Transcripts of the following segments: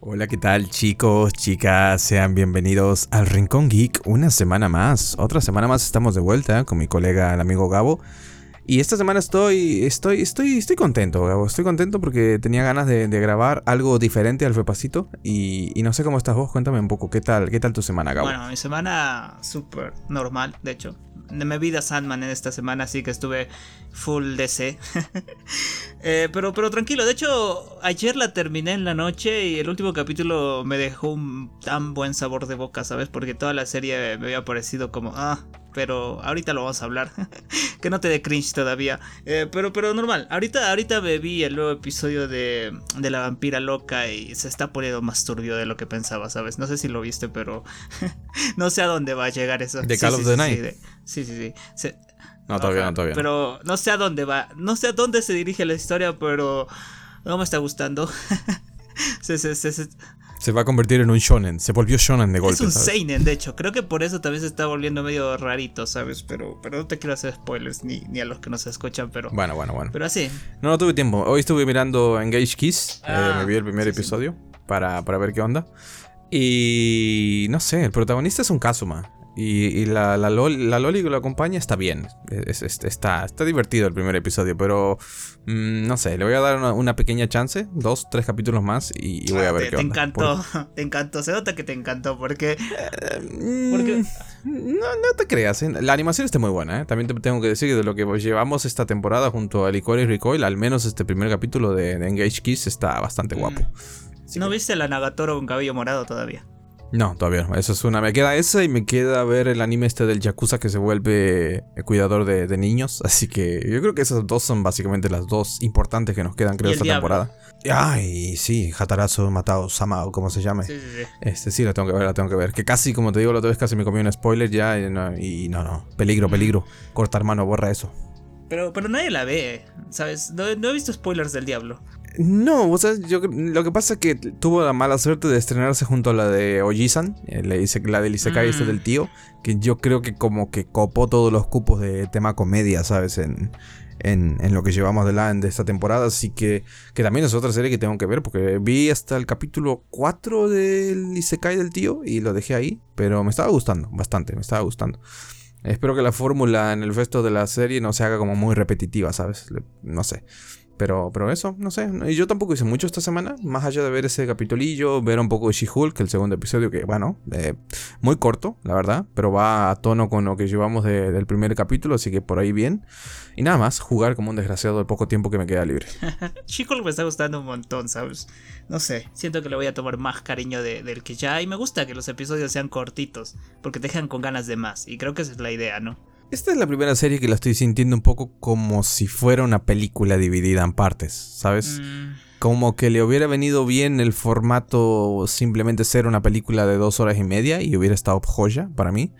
Hola, ¿qué tal chicos, chicas? Sean bienvenidos al Rincón Geek una semana más. Otra semana más estamos de vuelta con mi colega, el amigo Gabo. Y esta semana estoy, estoy, estoy, estoy contento, Gabo. Estoy contento porque tenía ganas de, grabar algo diferente al repasito. Y, y, no sé cómo estás vos, cuéntame un poco, ¿qué tal, qué tal tu semana, Gabo? Bueno, mi semana súper normal, de hecho me vi a Sandman en esta semana, así que estuve full DC. Eh, pero, pero tranquilo, de hecho, ayer la terminé en la noche y el último capítulo me dejó un tan buen sabor de boca, ¿sabes? Porque toda la serie me había parecido como, ah, pero ahorita lo vamos a hablar. que no te dé cringe todavía. Eh, pero, pero normal, ahorita, ahorita vi el nuevo episodio de, de la vampira loca y se está poniendo más turbio de lo que pensaba, ¿sabes? No sé si lo viste, pero no sé a dónde va a llegar eso. De Call of the Night. Sí, sí, sí. no, todavía no, todavía. Pero no sé a dónde va. No sé a dónde se dirige la historia, pero no me está gustando. se, se, se, se, va a convertir en un shonen. Se volvió shonen de golpe. Es un seinen, de hecho. Creo que por eso también se está volviendo medio rarito, ¿sabes? Pero, pero no te quiero hacer spoilers ni, ni a los que no se escuchan, pero. Bueno, bueno, bueno. Pero así. No, no tuve tiempo. Hoy estuve mirando Engage Kiss. Eh, ah, me vi el primer episodio Para, para ver qué onda. Y no sé, el protagonista es un Kazuma. Y, la, la, Loli, que lo acompaña está bien. está, está divertido el primer episodio, pero mm, no sé, le voy a dar una, pequeña chance, dos, tres capítulos más y, voy a ver te, qué te encantó, te encantó, se nota que te encantó, porque... Eh, porque... No, no te creas, ¿eh? la animación está muy buena, ¿eh? también te tengo que decir que de lo que llevamos esta temporada junto a Licor y Recoil, al menos este primer capítulo de, Engage Kiss está bastante mm. guapo. ¿No viste la Nagatoro con cabello morado todavía? No, todavía no. Eso es una. Me queda esa y me queda ver el anime este del Yakuza que se vuelve cuidador de, niños. Así que yo creo que esas dos son básicamente las dos importantes que nos quedan, creo, esta temporada. Ay, sí, Hatarazo, Matao, Sama o como se llame. Sí, sí, sí. Este sí, la tengo que ver, la tengo que ver. Que casi, como te digo la otra vez, casi me comí un spoiler ya. Y no, y no, no. Peligro, peligro. Corta hermano, borra eso. Pero, pero nadie la ve, ¿sabes? No, no he visto spoilers del diablo. No, o sea, yo, lo que pasa es que tuvo la mala suerte de estrenarse junto a la de Ojisan, eh, la del Isekai este mm. del tío, que yo creo que como que copó todos los cupos de tema comedia, ¿sabes? En, en, lo que llevamos de, la, de esta temporada, así que, que también es otra serie que tengo que ver, porque vi hasta el capítulo 4 del Isekai del tío y lo dejé ahí, pero me estaba gustando, bastante, me estaba gustando. Espero que la fórmula en el resto de la serie no se haga como muy repetitiva, ¿sabes? No sé. Pero, pero eso, no sé. Y yo tampoco hice mucho esta semana, más allá de ver ese capitulillo, ver un poco de She-Hulk, el segundo episodio, que bueno, eh, muy corto, la verdad, pero va a tono con lo que llevamos del primer capítulo, así que por ahí bien. Y nada más, jugar como un desgraciado el poco tiempo que me queda libre. She-Hulk me está gustando un montón, ¿sabes? No sé, siento que le voy a tomar más cariño del que ya, y me gusta que los episodios sean cortitos, porque te dejan con ganas de más, y creo que esa es la idea, ¿no? Esta es la primera serie que la estoy sintiendo un poco como si fuera una película dividida en partes, ¿sabes? Mm. Como que le hubiera venido bien el formato simplemente ser una película de dos horas y media y hubiera estado joya para mí.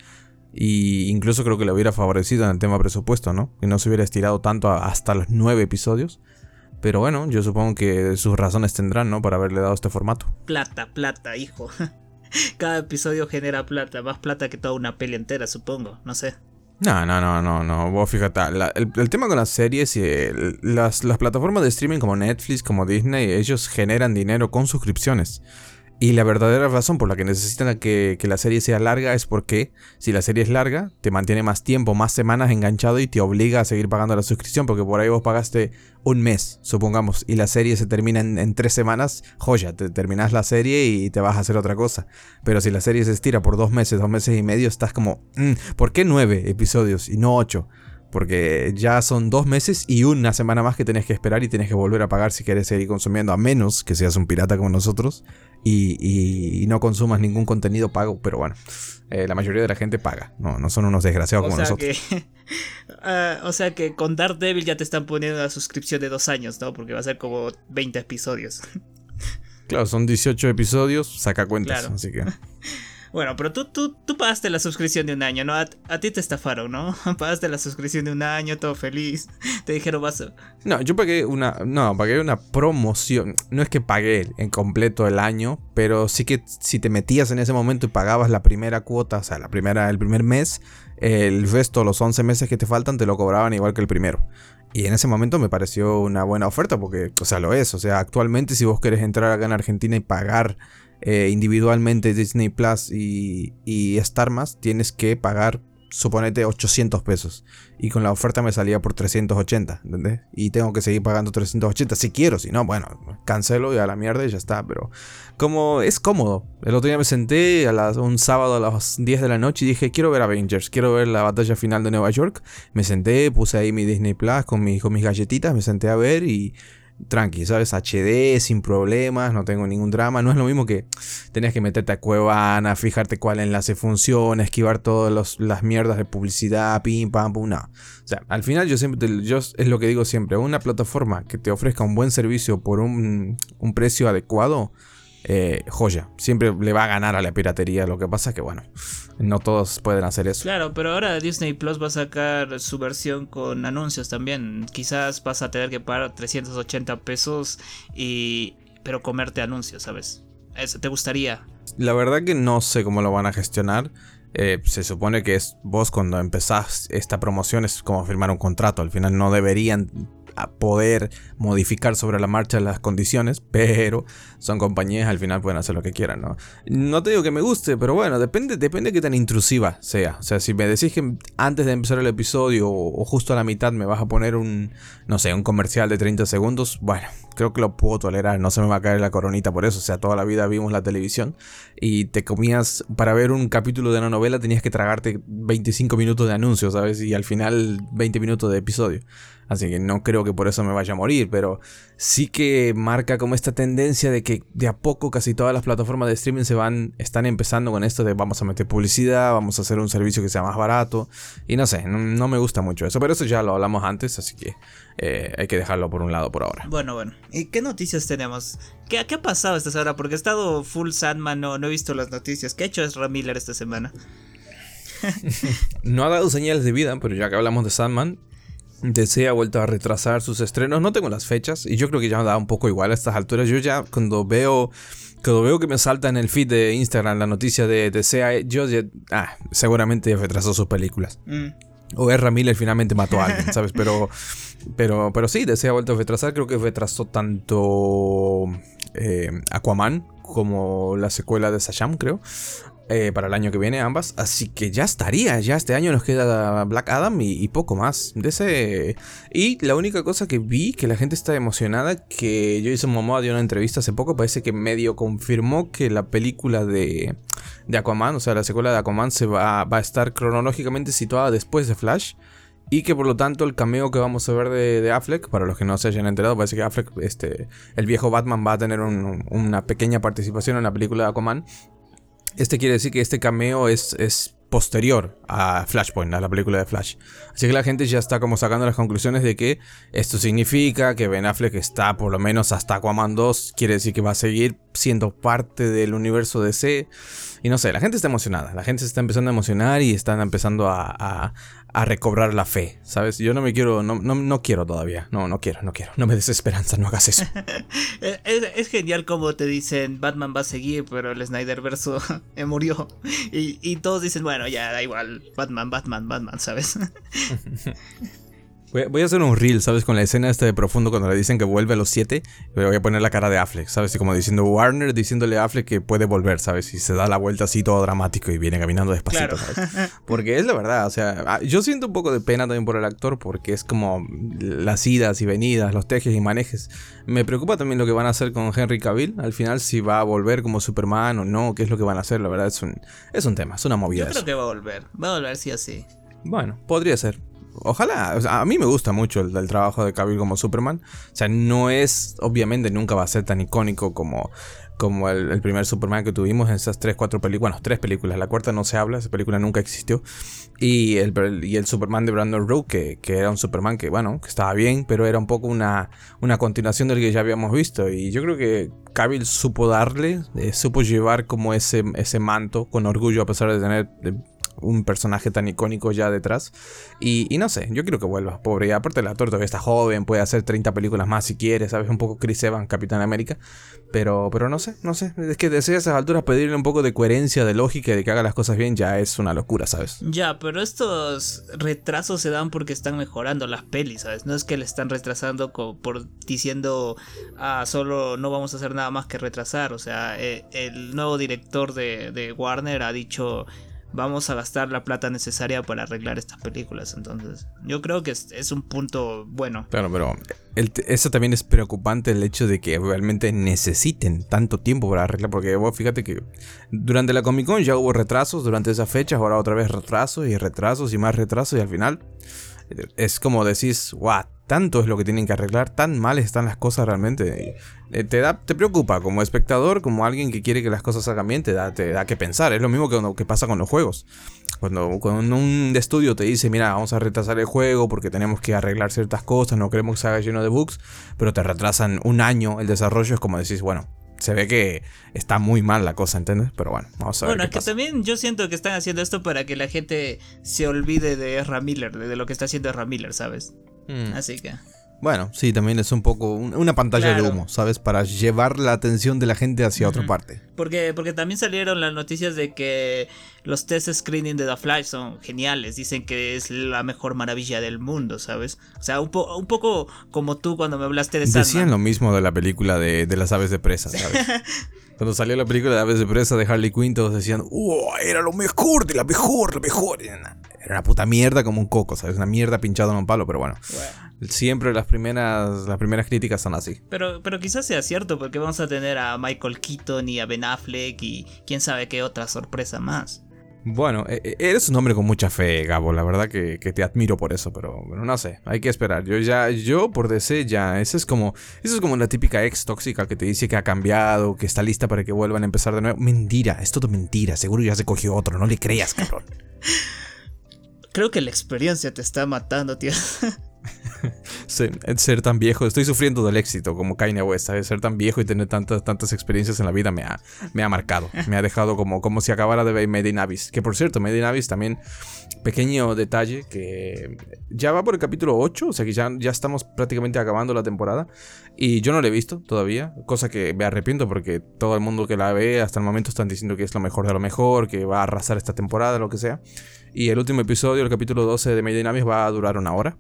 Y incluso creo que le hubiera favorecido en el tema presupuesto, ¿no? Que no se hubiera estirado tanto hasta los nueve episodios. Pero bueno, yo supongo que sus razones tendrán, ¿no? Para haberle dado este formato. Plata, plata, hijo. Cada episodio genera plata, más plata que toda una peli entera, supongo, no sé. No, no, no, no, no. Vos fíjate, el, tema con las series y las, las plataformas de streaming como Netflix, como Disney, ellos generan dinero con suscripciones. Y la verdadera razón por la que necesitan que, la serie sea larga es porque si la serie es larga, te mantiene más tiempo, más semanas enganchado y te obliga a seguir pagando la suscripción porque por ahí vos pagaste un mes, supongamos, y la serie se termina en, tres semanas, joya, te terminas la serie y te vas a hacer otra cosa. Pero si la serie se estira por dos meses, dos meses y medio, estás como, mm, ¿por qué nueve episodios y no ocho? Porque ya son dos meses y una semana más que tenés que esperar y tenés que volver a pagar si querés seguir consumiendo, a menos que seas un pirata como nosotros y, no consumas ningún contenido pago. Pero bueno, eh, la mayoría de la gente paga, no, no son unos desgraciados como nosotros. Ah, o sea que con Daredevil ya te están poniendo la suscripción de dos años, ¿no? Porque va a ser como 20 episodios. Claro, son 18 episodios, saca cuentas, así que... Bueno, pero tú, tú, tú pagaste la suscripción de un año, ¿no? A, ti te estafaron, ¿no? Pagaste la suscripción de un año, todo feliz. Te dijeron, vas No, yo pagué una. No, pagué una promoción. No es que pagué en completo el año, pero sí que si te metías en ese momento y pagabas la primera cuota, o sea, la primera, el primer mes, el resto, los 11 meses que te faltan, te lo cobraban igual que el primero. Y en ese momento me pareció una buena oferta porque, o sea, lo es. O sea, actualmente si vos querés entrar acá en Argentina y pagar eh, individualmente Disney Plus y, y Star Más, tienes que pagar, suponete, 800 pesos. Y con la oferta me salía por 380, ¿entendés? Y tengo que seguir pagando 380 si quiero, si no, bueno, cancelo y a la mierda y ya está. Pero como es cómodo. El otro día me senté a las, un sábado a las 10 de la noche y dije, quiero ver Avengers, quiero ver la batalla final de Nueva York. Me senté, puse ahí mi Disney Plus con, mi, con mis galletitas, me senté a ver y tranqui, ¿sabes? HD, sin problemas, no tengo ningún drama. No es lo mismo que tenías que meterte a Cuevana, fijarte cuál enlace funciona, esquivar todas las mierdas de publicidad, pim, pam, pum, no. O sea, al final yo siempre, yo, es lo que digo siempre, una plataforma que te ofrezca un buen servicio por un, precio adecuado, eh, joya. Siempre le va a ganar a la piratería. Lo que pasa es que, bueno, no todos pueden hacer eso. Claro, pero ahora Disney Plus va a sacar su versión con anuncios también. Quizás vas a tener que pagar 380 pesos y. pero comerte anuncios, ¿sabes? Eso te gustaría. La verdad que no sé cómo lo van a gestionar. Eh, se supone que es vos cuando empezás esta promoción es como firmar un contrato. Al final no deberían poder modificar sobre la marcha las condiciones, pero son compañías, al final pueden hacer lo que quieran, ¿no? No te digo que me guste, pero bueno, depende, depende de qué tan intrusiva sea. O sea, si me decís que antes de empezar el episodio o, justo a la mitad me vas a poner un, no sé, un comercial de 30 segundos, bueno, creo que lo puedo tolerar, no se me va a caer la coronita por eso. O sea, toda la vida vimos la televisión y te comías, para ver un capítulo de una novela tenías que tragarte 25 minutos de anuncios, ¿sabes? Y al final 20 minutos de episodio. Así que no creo que por eso me vaya a morir, pero sí que marca como esta tendencia de que de a poco casi todas las plataformas de streaming se van, están empezando con esto de vamos a meter publicidad, vamos a hacer un servicio que sea más barato. Y no sé, no, me gusta mucho eso, pero eso ya lo hablamos antes, así que eh, hay que dejarlo por un lado por ahora. Bueno, bueno. ¿Y qué noticias tenemos? ¿Qué, qué ha pasado esta semana? Porque he estado full Sandman, no, no he visto las noticias. ¿Qué ha hecho Ezra Miller esta semana? no ha dado señales de vida, pero ya que hablamos de Sandman, DC ha vuelto a retrasar sus estrenos. No tengo las fechas y yo creo que ya me da un poco igual a estas alturas. Yo ya cuando veo cuando veo que me salta en el feed de Instagram la noticia de DC, yo ya, ah, seguramente retrasó sus películas. Mm. O R. Miller finalmente mató a alguien, ¿sabes? Pero, pero, pero sí, DC ha vuelto a retrasar. Creo que retrasó tanto eh, Aquaman como la secuela de Sasham, creo. Eh, para el año que viene ambas. Así que ya estaría, ya este año nos queda Black Adam y, poco más. De ese... Y la única cosa que vi que la gente está emocionada, que hice Momoa dio una entrevista hace poco, parece que medio confirmó que la película de, de Aquaman, o sea, la secuela de Aquaman se va, va a estar cronológicamente situada después de Flash. Y que por lo tanto el cameo que vamos a ver de, Affleck, para los que no se hayan enterado, parece que Affleck, este, el viejo Batman va a tener una pequeña participación en la película de Aquaman. Este quiere decir que este cameo es, es posterior a Flashpoint, a la película de Flash. Así que la gente ya está como sacando las conclusiones de que esto significa que Ben Affleck está por lo menos hasta Aquaman 2, quiere decir que va a seguir siendo parte del universo DC. Y no sé, la gente está emocionada, la gente se está empezando a emocionar y están empezando a, a recobrar la fe, ¿sabes? Yo no me quiero, no, no, no, quiero todavía, no, no quiero, no quiero, no me des esperanza, no hagas eso. es, genial como te dicen, Batman va a seguir, pero el Snyder verso murió. Y, y todos dicen, bueno, ya da igual, Batman, Batman, Batman, ¿sabes? Voy a, hacer un reel, ¿sabes? Con la escena esta de profundo cuando le dicen que vuelve a los 7. Voy a poner la cara de Affleck, ¿sabes? Y como diciendo Warner diciéndole a Affleck que puede volver, ¿sabes? Y se da la vuelta así todo dramático y viene caminando despacito, ¿sabes? Porque es la verdad, o sea, ah, yo siento un poco de pena también por el actor porque es como las idas y venidas, los tejes y manejes. Me preocupa también lo que van a hacer con Henry Cavill. Al final, si va a volver como Superman o no, qué es lo que van a hacer, la verdad es un, es un tema, es una movida. Yo creo que va a volver, va a volver sí así. Bueno, podría ser. Ojalá, a mí me gusta mucho el, trabajo de Cavill como Superman. O sea, no es, obviamente nunca va a ser tan icónico como, como el, primer Superman que tuvimos en esas tres, cuatro películas, bueno, tres películas, la cuarta no se habla, esa película nunca existió, y el, y el Superman de Brandon Rowe, que, que, era un Superman que, bueno, que estaba bien, pero era un poco una, una continuación del que ya habíamos visto, y yo creo que Cavill supo darle, eh, supo llevar como ese, ese manto con orgullo a pesar de tener un personaje tan icónico ya detrás. Y, no sé, yo quiero que vuelva, pobre. Y aparte, el actor todavía está joven, puede hacer 30 películas más si quiere, ¿sabes? Un poco Chris Evans, Capitán América. Pero, pero no sé, no sé. Es que desde esas alturas pedirle un poco de coherencia, de lógica y de que haga las cosas bien ya es una locura, ¿sabes? Ya, pero estos retrasos se dan porque están mejorando las pelis, ¿sabes? No es que le están retrasando por diciendo, ah, solo no vamos a hacer nada más que retrasar. O sea, eh, el nuevo director de, de Warner ha dicho vamos a gastar la plata necesaria para arreglar estas películas. Entonces, yo creo que es, un punto bueno. Claro, pero eso también es preocupante el hecho de que realmente necesiten tanto tiempo para arreglar. Porque vos fíjate que durante la Comic Con ya hubo retrasos durante esas fechas, ahora otra vez retrasos y retrasos y más retrasos y al final es como decís, what tanto es lo que tienen que arreglar, tan mal están las cosas realmente. Eh, te, da, te preocupa como espectador, como alguien que quiere que las cosas salgan bien, te da, te da que pensar. Es lo mismo que, que pasa con los juegos. Cuando, cuando un estudio te dice, mira, vamos a retrasar el juego porque tenemos que arreglar ciertas cosas, no queremos que se haga lleno de bugs, pero te retrasan un año el desarrollo, es como decís, bueno, se ve que está muy mal la cosa, ¿entiendes? Pero bueno, vamos a ver. Bueno, es que también yo siento que están haciendo esto para que la gente se olvide de Ezra Miller, de lo que está haciendo Ezra Miller, ¿sabes? Mm. Así que. Bueno, sí, también es un poco una pantalla de humo, ¿sabes? Para llevar la atención de la gente hacia otra parte. Porque, porque también salieron las noticias de que los test screening de The Flash son geniales. Dicen que es la mejor maravilla del mundo, ¿sabes? O sea, un, un poco como tú cuando me hablaste de Sandman. Decían lo mismo de la película de, de las aves de presa, ¿sabes? Cuando salió la película de Aves de Presa de Harley Quinn, todos decían, ¡Oh, era lo mejor de la mejor, lo mejor! Era una puta mierda como un coco, ¿sabes? Una mierda pinchada en un palo, pero bueno. Siempre las primeras, las primeras críticas son así. Pero, pero quizás sea cierto, porque vamos a tener a Michael Keaton y a Ben Affleck y quién sabe qué otra sorpresa más. Bueno, e, e, eres un hombre con mucha fe, Gabo. La verdad que, te admiro por eso, pero, no sé, hay que esperar. Yo ya, yo por DC ya, eso es como, eso es como la típica ex tóxica que te dice que ha cambiado, que está lista para que vuelvan a empezar de nuevo. Mentira, es todo mentira. Seguro ya se cogió otro, no le creas, cabrón. Creo que la experiencia te está matando, tío. ser, tan viejo, estoy sufriendo del éxito como Kanye West, ¿sabes? Ser tan viejo y tener tantas, tantas experiencias en la vida me ha, me ha marcado, me ha dejado como, como si acabara de ver Made in Abyss. Que por cierto, Made in Abyss también, pequeño detalle, que ya va por el capítulo 8, o sea que ya, ya estamos prácticamente acabando la temporada. Y yo no la he visto todavía, cosa que me arrepiento porque todo el mundo que la ve hasta el momento están diciendo que es lo mejor de lo mejor, que va a arrasar esta temporada, lo que sea. Y el último episodio, el capítulo 12 de Made in Abyss, va a durar una hora.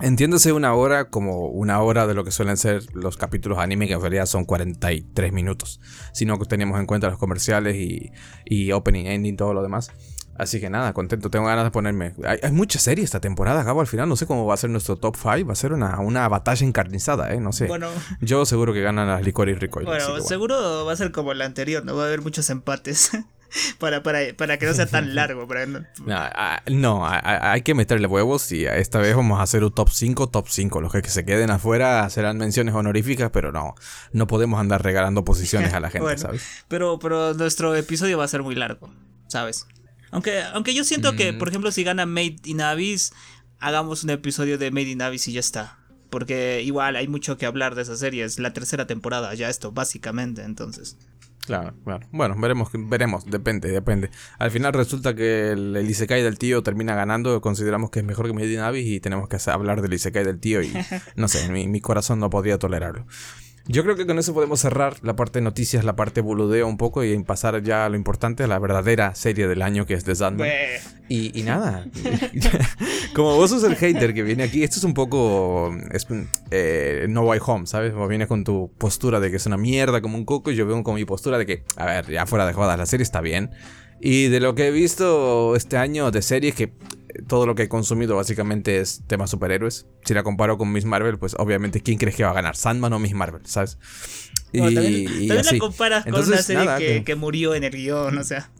Entiéndase una hora como una hora de lo que suelen ser los capítulos anime, que en realidad son 43 minutos. Si no tenemos en cuenta los comerciales y, y opening, ending, todo lo demás. Así que nada, contento, tengo ganas de ponerme. Hay, hay mucha serie esta temporada, Gabo. Al final no sé cómo va a ser nuestro top 5. Va a ser una, una batalla encarnizada, ¿eh? No sé. Bueno, Yo seguro que ganan las Licor y Recoil. Bueno, seguro va a ser como la anterior, no va a haber muchos empates. para, para, para, que no sea tan largo. No, hay que meterle huevos y esta vez vamos a hacer un top 5, top 5. Los que se queden afuera serán menciones honoríficas, pero no, no podemos andar regalando posiciones a la gente, ¿sabes? Pero, pero nuestro episodio va a ser muy largo, ¿sabes? Aunque, aunque yo siento que, mm. por ejemplo, si gana Made in Abyss, hagamos un episodio de Made in Abyss y ya está. Porque igual hay mucho que hablar de esa serie. Es la tercera temporada ya esto, básicamente, entonces. Claro, claro. Bueno, veremos, veremos, depende, depende. Al final resulta que el, Isekai del tío termina ganando, consideramos que es mejor que Medinavis y tenemos que hablar del Isekai del tío y no sé, mi, mi corazón no podría tolerarlo. Yo creo que con eso podemos cerrar la parte de noticias, la parte boludeo un poco y pasar ya a lo importante, a la verdadera serie del año que es The Sandman. Y, y, nada, como vos sos el hater que viene aquí, esto es un poco eh, No Way Home, ¿sabes? Vos vienes con tu postura de que es una mierda como un coco y yo vengo con mi postura de que, a ver, ya fuera de jodas, la serie está bien. Y de lo que he visto este año de series que todo lo que he consumido básicamente es temas superhéroes. Si la comparo con Miss Marvel, pues obviamente, ¿quién crees que va a ganar? ¿Sandman o Miss Marvel? ¿Sabes? Y, también, la comparas con una serie que, que, murió en el guion, o sea.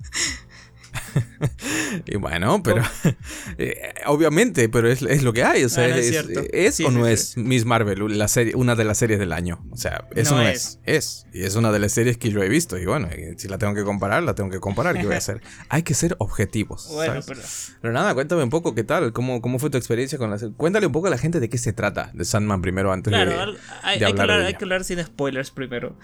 y bueno, pero eh, obviamente, pero es, es, lo que hay. O sea, es, o no es Miss Marvel, la serie, una de las series del año. O sea, eso no, es. es. Y es una de las series que yo he visto. Y bueno, si la tengo que comparar, la tengo que comparar. ¿Qué voy a hacer? hay que ser objetivos. Bueno, pero... nada, cuéntame un poco qué tal, cómo, cómo fue tu experiencia con la serie. Cuéntale un poco a la gente de qué se trata de Sandman primero antes de, hay, hay, que hablar, hay que hablar sin spoilers primero.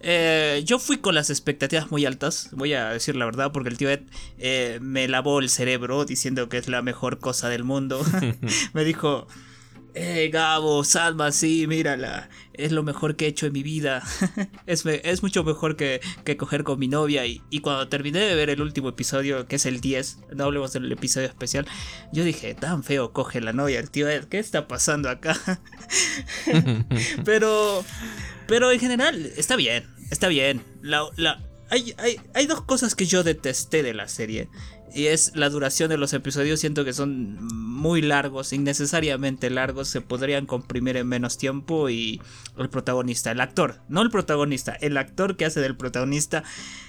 Eh, yo fui con las expectativas muy altas, voy a decir la verdad, porque el tío Ed eh, me lavó el cerebro diciendo que es la mejor cosa del mundo. me dijo, eh, Gabo, Salma, sí, mírala, es lo mejor que he hecho en mi vida. es, es, mucho mejor que, que, coger con mi novia. Y, y, cuando terminé de ver el último episodio, que es el 10, no hablemos del episodio especial, yo dije, tan feo coge la novia, el tío Ed, ¿qué está pasando acá? pero, pero en general, está bien, está bien. La, la, hay, hay, hay dos cosas que yo detesté de la serie. Y es la duración de los episodios. Siento que son muy largos, innecesariamente largos. Se podrían comprimir en menos tiempo. Y el protagonista, el actor, no el protagonista, el actor que hace del protagonista,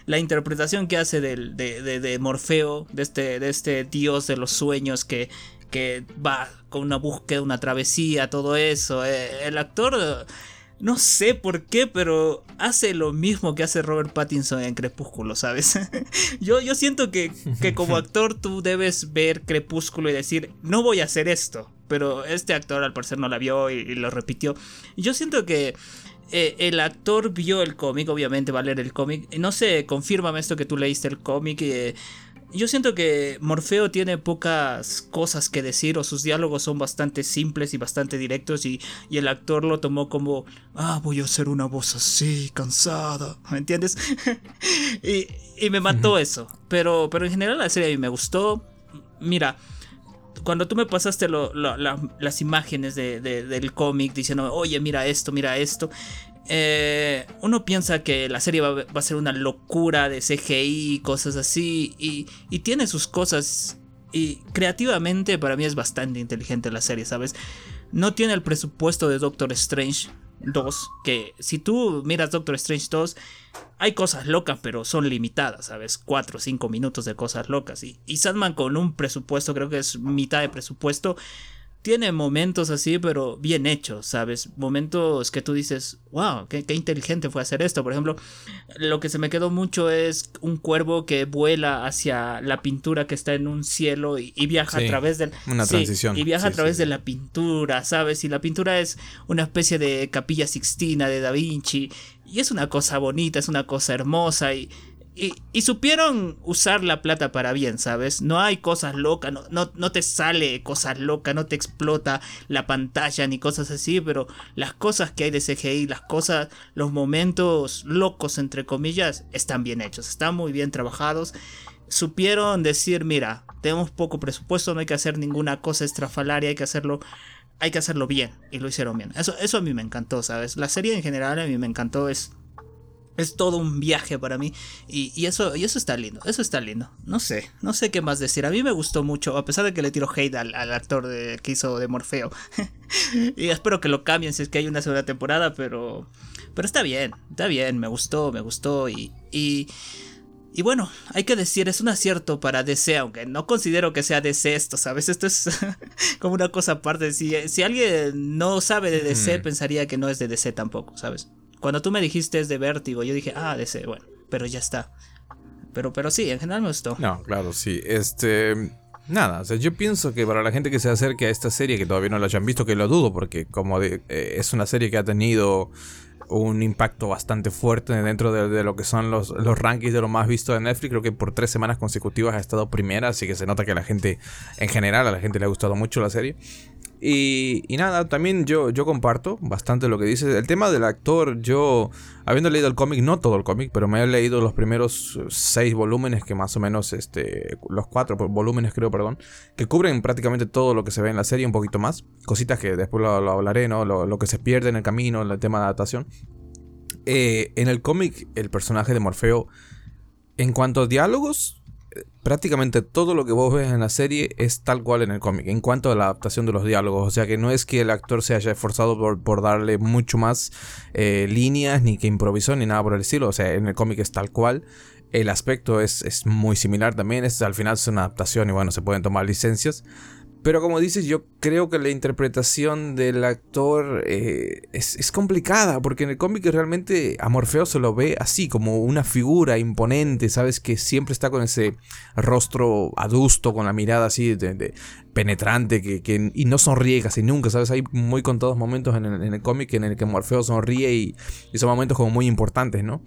la interpretación que hace del, de, de, Morfeo, de este, de este dios de los sueños que, que va con una búsqueda, una travesía, todo eso. Eh, el actor no sé por qué, pero hace lo mismo que hace Robert Pattinson en Crepúsculo, ¿sabes? yo, yo siento que, que como actor tú debes ver Crepúsculo y decir, no voy a hacer esto. Pero este actor al parecer no la vio y, lo repitió. Yo siento que eh, el actor vio el cómic, obviamente va a leer el cómic. No sé, confírmame esto que tú leíste el cómic. Eh, yo siento que Morfeo tiene pocas cosas que decir o sus diálogos son bastante simples y bastante directos y, el actor lo tomó como, ah, voy a hacer una voz así, cansada, ¿me entiendes? y, me mató eso, pero, pero en general la serie a mí me gustó. Mira, cuando tú me pasaste las imágenes del cómic diciendo, oye, mira esto, mira esto, eh, uno piensa que la serie va, a ser una locura de CGI, cosas así, y, tiene sus cosas. Y creativamente para mí es bastante inteligente la serie, ¿sabes? No tiene el presupuesto de Doctor Strange 2, que si tú miras Doctor Strange 2, hay cosas locas, pero son limitadas, ¿sabes? 4 o 5 minutos de cosas locas. Y, y Sandman con un presupuesto, creo que es mitad de presupuesto, tiene momentos así, pero bien hechos, ¿sabes? Momentos que tú dices, wow, qué, inteligente fue hacer esto. Por ejemplo, lo que se me quedó mucho es un cuervo que vuela hacia la pintura que está en un cielo y, viaja a través del... Una transición. Y viaja a través de la pintura, ¿sabes? Y la pintura es una especie de capilla sixtina de Da Vinci. Y es una cosa bonita, es una cosa hermosa y y, supieron usar la plata para bien, ¿sabes? No hay cosas locas, no, no, te sale cosas locas, no te explota la pantalla ni cosas así, pero las cosas que hay de CGI, las cosas, los momentos locos, entre comillas, están bien hechos, están muy bien trabajados. Supieron decir, mira, tenemos poco presupuesto, no hay que hacer ninguna cosa estrafalaria, hay que hacerlo hay que hacerlo bien y lo hicieron bien. Eso, eso a mí me encantó, ¿sabes? La serie en general a mí me encantó, es es todo un viaje para mí. Y, eso, y eso está lindo. Eso está lindo. No sé. No sé qué más decir. A mí me gustó mucho. A pesar de que le tiro hate al, actor de, que hizo de Morfeo. y espero que lo cambien si es que hay una segunda temporada. Pero. Pero está bien. Está bien. Me gustó. Me gustó. Y. y y bueno, hay que decir, es un acierto para DC, aunque no considero que sea DC esto, ¿sabes? Esto es como una cosa aparte. Si, si alguien no sabe de DC, pensaría que no es de DC tampoco, ¿sabes? Cuando tú me dijiste es de vértigo, yo dije, ah, de ese, bueno, pero ya está. Pero, pero sí, en general me gustó. No, claro, sí. Este. Nada, o sea, yo pienso que para la gente que se acerque a esta serie, que todavía no la hayan visto, que lo dudo, porque como eh, es una serie que ha tenido un impacto bastante fuerte dentro de, lo que son los, los, rankings de lo más visto de Netflix. Creo que por tres semanas consecutivas ha estado primera, así que se nota que a la gente, en general, a la gente le ha gustado mucho la serie. Y, nada, también yo, yo comparto bastante lo que dices. El tema del actor, yo, habiendo leído el cómic, no todo el cómic, pero me he leído los primeros seis volúmenes, que más o menos, este, los cuatro volúmenes creo, perdón, que cubren prácticamente todo lo que se ve en la serie, un poquito más. Cositas que después lo, hablaré, ¿no? Lo, lo, que se pierde en el camino, el tema de adaptación. Eh, en el cómic, el personaje de Morfeo, en cuanto a diálogos, prácticamente todo lo que vos ves en la serie es tal cual en el cómic, en cuanto a la adaptación de los diálogos. O sea que no es que el actor se haya esforzado por, darle mucho más eh, líneas, ni que improvisó, ni nada por el estilo. O sea, en el cómic es tal cual. El aspecto es, es muy similar también, es, al final es una adaptación y bueno, se pueden tomar licencias. Pero como dices, yo creo que la interpretación del actor eh, es, complicada, porque en el cómic realmente a Morfeo se lo ve así, como una figura imponente, ¿sabes? Que siempre está con ese rostro adusto, con la mirada así de, penetrante, que, y no sonríe casi nunca, ¿sabes? Hay muy contados momentos en el, cómic en el que Morfeo sonríe y, y son momentos como muy importantes, ¿no?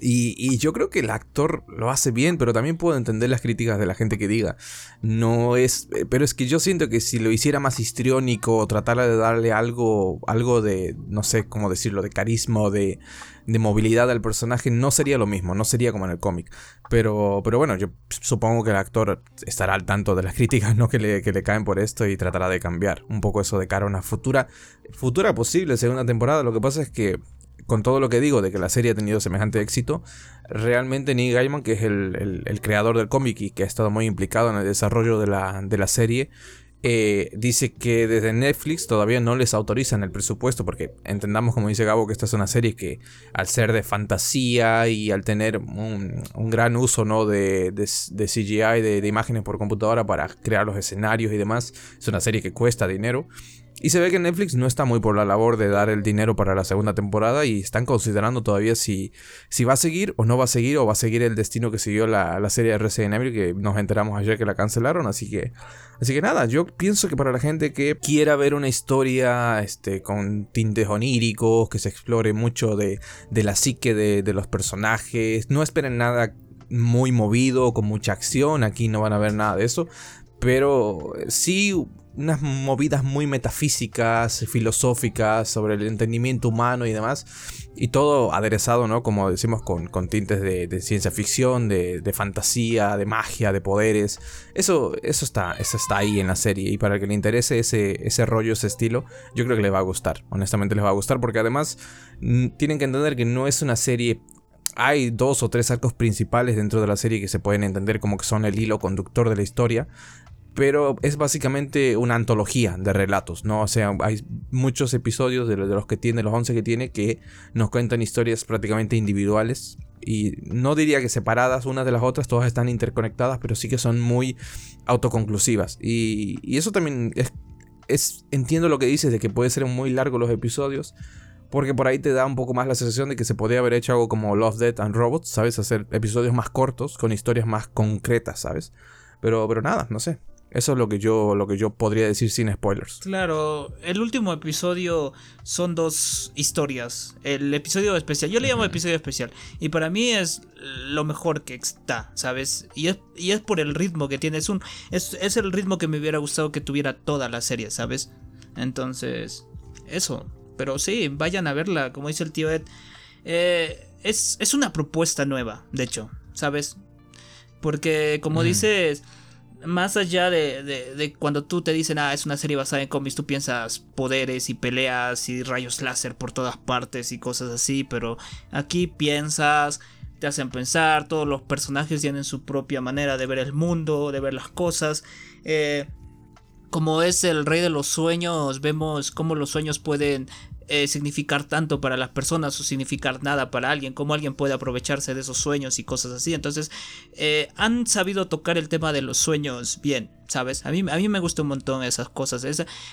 Y, yo creo que el actor lo hace bien, pero también puedo entender las críticas de la gente que diga, no es, eh, pero es que yo siento que si lo hiciera más histriónico o tratara de darle algo, algo de, no sé cómo decirlo, de carisma o de, de movilidad al personaje, no sería lo mismo, no sería como en el cómic. Pero, pero bueno, yo supongo que el actor estará al tanto de las críticas ¿no? que, le, que le caen por esto y tratará de cambiar un poco eso de cara a una futura, futura posible segunda temporada. Lo que pasa es que con todo lo que digo de que la serie ha tenido semejante éxito, realmente Neil Gaiman, que es el, creador del cómic y que ha estado muy implicado en el desarrollo de la, serie, eh, dice que desde Netflix todavía no les autorizan el presupuesto, porque entendamos, como dice Gabo, que esta es una serie que al ser de fantasía y al tener un, gran uso ¿no? de, CGI, de imágenes por computadora para crear los escenarios y demás, es una serie que cuesta dinero. Y se ve que Netflix no está muy por la labor de dar el dinero para la segunda temporada y están considerando todavía si, si va a seguir o no va a seguir o va a seguir el destino que siguió la, serie de Resident Evil que nos enteramos ayer que la cancelaron. Así que, así que nada, yo pienso que para la gente que quiera ver una historia este, con tintes oníricos, que se explore mucho de, la psique de, de los personajes, no esperen nada muy movido, con mucha acción, aquí no van a ver nada de eso, pero sí unas movidas muy metafísicas, filosóficas sobre el entendimiento humano y demás. Y todo aderezado, ¿no? Como decimos, con, tintes de, ciencia ficción, de, fantasía, de magia, de poderes. Eso, eso, está, eso está ahí en la serie. Y para el que le interese ese, ese rollo, ese estilo, yo creo que le va a gustar. Honestamente les va a gustar porque además mm, tienen que entender que no es una serie hay dos o tres arcos principales dentro de la serie que se pueden entender como que son el hilo conductor de la historia, pero es básicamente una antología de relatos, ¿no? O sea, hay muchos episodios de los que tiene, los 11 que tiene, que nos cuentan historias prácticamente individuales. Y no diría que separadas unas de las otras, todas están interconectadas, pero sí que son muy autoconclusivas. Y, y eso también es, es, entiendo lo que dices de que puede ser muy largo los episodios, porque por ahí te da un poco más la sensación de que se podría haber hecho algo como Love, Death and Robots, ¿sabes? Hacer episodios más cortos, con historias más concretas, ¿sabes? Pero, pero nada, no sé. Eso es lo que yo, lo que yo podría decir sin spoilers. Claro, el último episodio son dos historias. El episodio especial, yo le llamo episodio especial. Y para mí es lo mejor que está, ¿sabes? Y es, y es por el ritmo que tiene. Es, un, es, es el ritmo que me hubiera gustado que tuviera toda la serie, ¿sabes? Entonces, eso. Pero sí, vayan a verla, como dice el tío Ed. Eh, es, es una propuesta nueva, de hecho, ¿sabes? Porque como dices más allá de, cuando tú te dicen, ah, es una serie basada en cómics, tú piensas poderes y peleas y rayos láser por todas partes y cosas así, pero aquí piensas, te hacen pensar, todos los personajes tienen su propia manera de ver el mundo, de ver las cosas. Eh, como es el rey de los sueños, vemos cómo los sueños pueden eh, significar tanto para las personas o significar nada para alguien, cómo alguien puede aprovecharse de esos sueños y cosas así. Entonces, eh, han sabido tocar el tema de los sueños bien. ¿Sabes? A mí, a mí me gusta un montón esas cosas.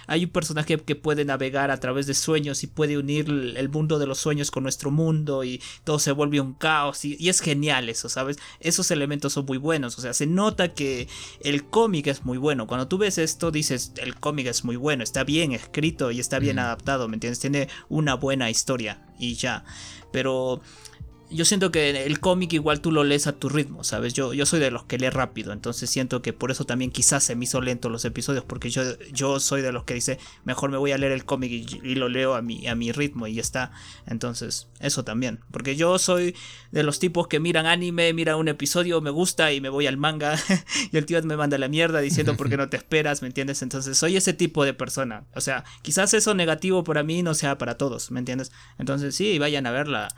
hay un personaje que puede navegar a través de sueños y puede unir el mundo de los sueños con nuestro mundo y todo se vuelve un caos y, es genial eso, ¿sabes? Esos elementos son muy buenos, o sea, se nota que el cómic es muy bueno. Cuando tú ves esto dices, el cómic es muy bueno, está bien escrito y está bien adaptado, ¿me entiendes? Tiene una buena historia y ya. Pero yo siento que el cómic igual tú lo lees a tu ritmo, ¿sabes? Yo, yo soy de los que lee rápido, entonces siento que por eso también quizás se me hizo lento los episodios, porque yo, yo soy de los que dice, mejor me voy a leer el cómic y, lo leo a mi, a mi ritmo y ya está. Entonces, eso también, porque yo soy de los tipos que miran anime, miran un episodio, me gusta y me voy al manga y el tío me manda la mierda diciendo por qué no te esperas, ¿me entiendes? Entonces, soy ese tipo de persona. O sea, quizás eso negativo para mí no sea para todos, ¿me entiendes? Entonces, sí, vayan a verla.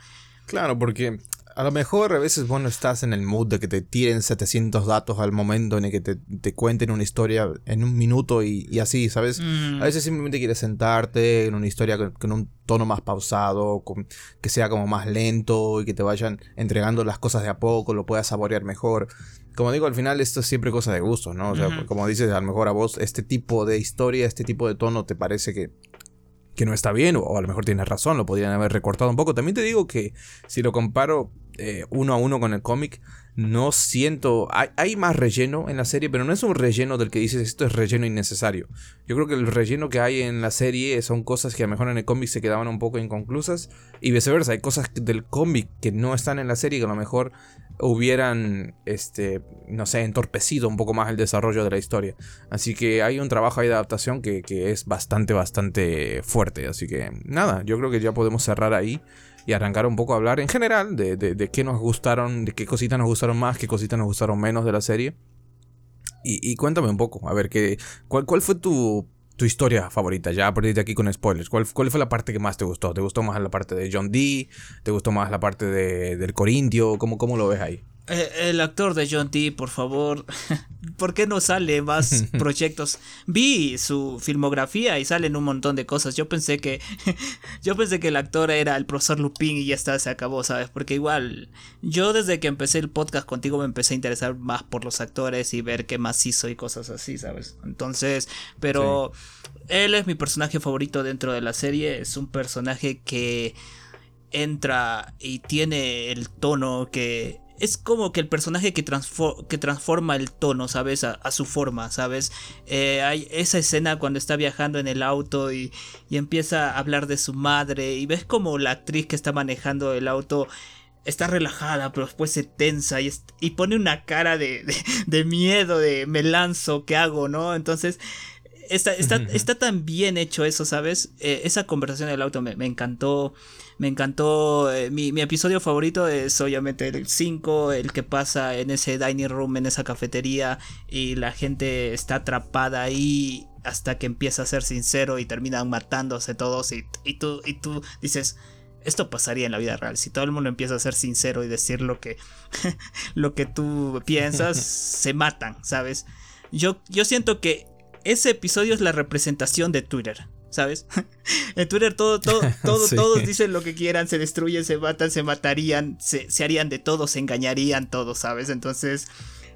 Claro, porque a lo mejor a veces vos no estás en el mood de que te tiren 700 datos al momento en el que te, cuenten una historia en un minuto y, así, ¿sabes? Mm. A veces simplemente quieres sentarte en una historia con, un tono más pausado, con, que sea como más lento y que te vayan entregando las cosas de a poco, lo puedas saborear mejor. Como digo, al final esto es siempre cosa de gusto, ¿no? O sea, como dices, a lo mejor a vos este tipo de historia, este tipo de tono te parece que que no está bien, o a lo mejor tienes razón, lo podrían haber recortado un poco. También te digo que si lo comparo eh, uno a uno con el cómic, no siento. Hay, más relleno en la serie, pero no es un relleno del que dices esto es relleno innecesario. Yo creo que el relleno que hay en la serie son cosas que a lo mejor en el cómic se quedaban un poco inconclusas, y viceversa. Hay cosas del cómic que no están en la serie que a lo mejor hubieran, este, no sé, entorpecido un poco más el desarrollo de la historia. Así que hay un trabajo ahí de adaptación que, es bastante, bastante fuerte. Así que nada, yo creo que ya podemos cerrar ahí y arrancar un poco a hablar en general de, de, qué nos gustaron, de qué cositas nos gustaron más, qué cositas nos gustaron menos de la serie. Y, cuéntame un poco, a ver, ¿qué, cuál, ¿cuál fue tu tu historia favorita? Ya a partir de aquí con spoilers. ¿Cuál, ¿Cuál, fue la parte que más te gustó? ¿Te gustó más la parte de John Dee? ¿Te gustó más la parte de, del Corintio? ¿Cómo, ¿Cómo lo ves ahí? Eh, el actor de John Dee, por favor, ¿por qué no sale más proyectos? Vi su filmografía y salen un montón de cosas. Yo pensé que yo pensé que el actor era el profesor Lupin y ya está, se acabó, ¿sabes? Porque igual yo desde que empecé el podcast contigo me empecé a interesar más por los actores y ver qué más hizo y cosas así, ¿sabes? Entonces, pero él es mi personaje favorito dentro de la serie, es un personaje que entra y tiene el tono que es como que el personaje que, que transforma el tono, ¿sabes? A, su forma, ¿sabes? Eh, hay esa escena cuando está viajando en el auto y, empieza a hablar de su madre y ves como la actriz que está manejando el auto está relajada, pero después se tensa y, y pone una cara de, de, miedo, de me lanzo, ¿qué hago? ¿No? Entonces... Está, está, está tan bien hecho eso, ¿sabes? Eh, esa conversación del auto me, me encantó. Me encantó. Eh, mi, episodio favorito es obviamente el 5, el que pasa en ese dining room, en esa cafetería, y la gente está atrapada ahí hasta que empieza a ser sincero y terminan matándose todos. Y, y, tú, y tú dices. Esto pasaría en la vida real. Si todo el mundo empieza a ser sincero y decir lo que, lo que tú piensas, se matan, ¿sabes? Yo, yo siento que ese episodio es la representación de Twitter. ¿sabes? en Twitter todo, todo, todo todos dicen lo que quieran, se destruyen, se matan, se matarían, se, harían de todo, se engañarían todos, ¿sabes? Entonces,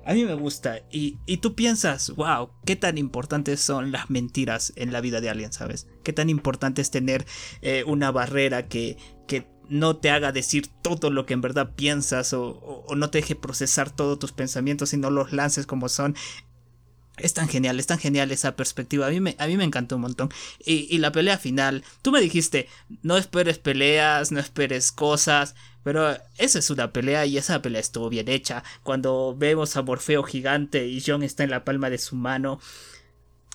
a mí me gusta. Y, y, tú piensas, wow, qué tan importantes son las mentiras en la vida de alguien, ¿sabes? Qué tan importante es tener eh, una barrera que, que no te haga decir todo lo que en verdad piensas o, o, no te deje procesar todos tus pensamientos y no los lances como son. Es tan genial, es tan genial esa perspectiva. A mí me, a mí me encantó un montón. Y, y, la pelea final, tú me dijiste, no esperes peleas, no esperes cosas. Pero esa es una pelea y esa pelea estuvo bien hecha. Cuando vemos a Morfeo gigante y John está en la palma de su mano.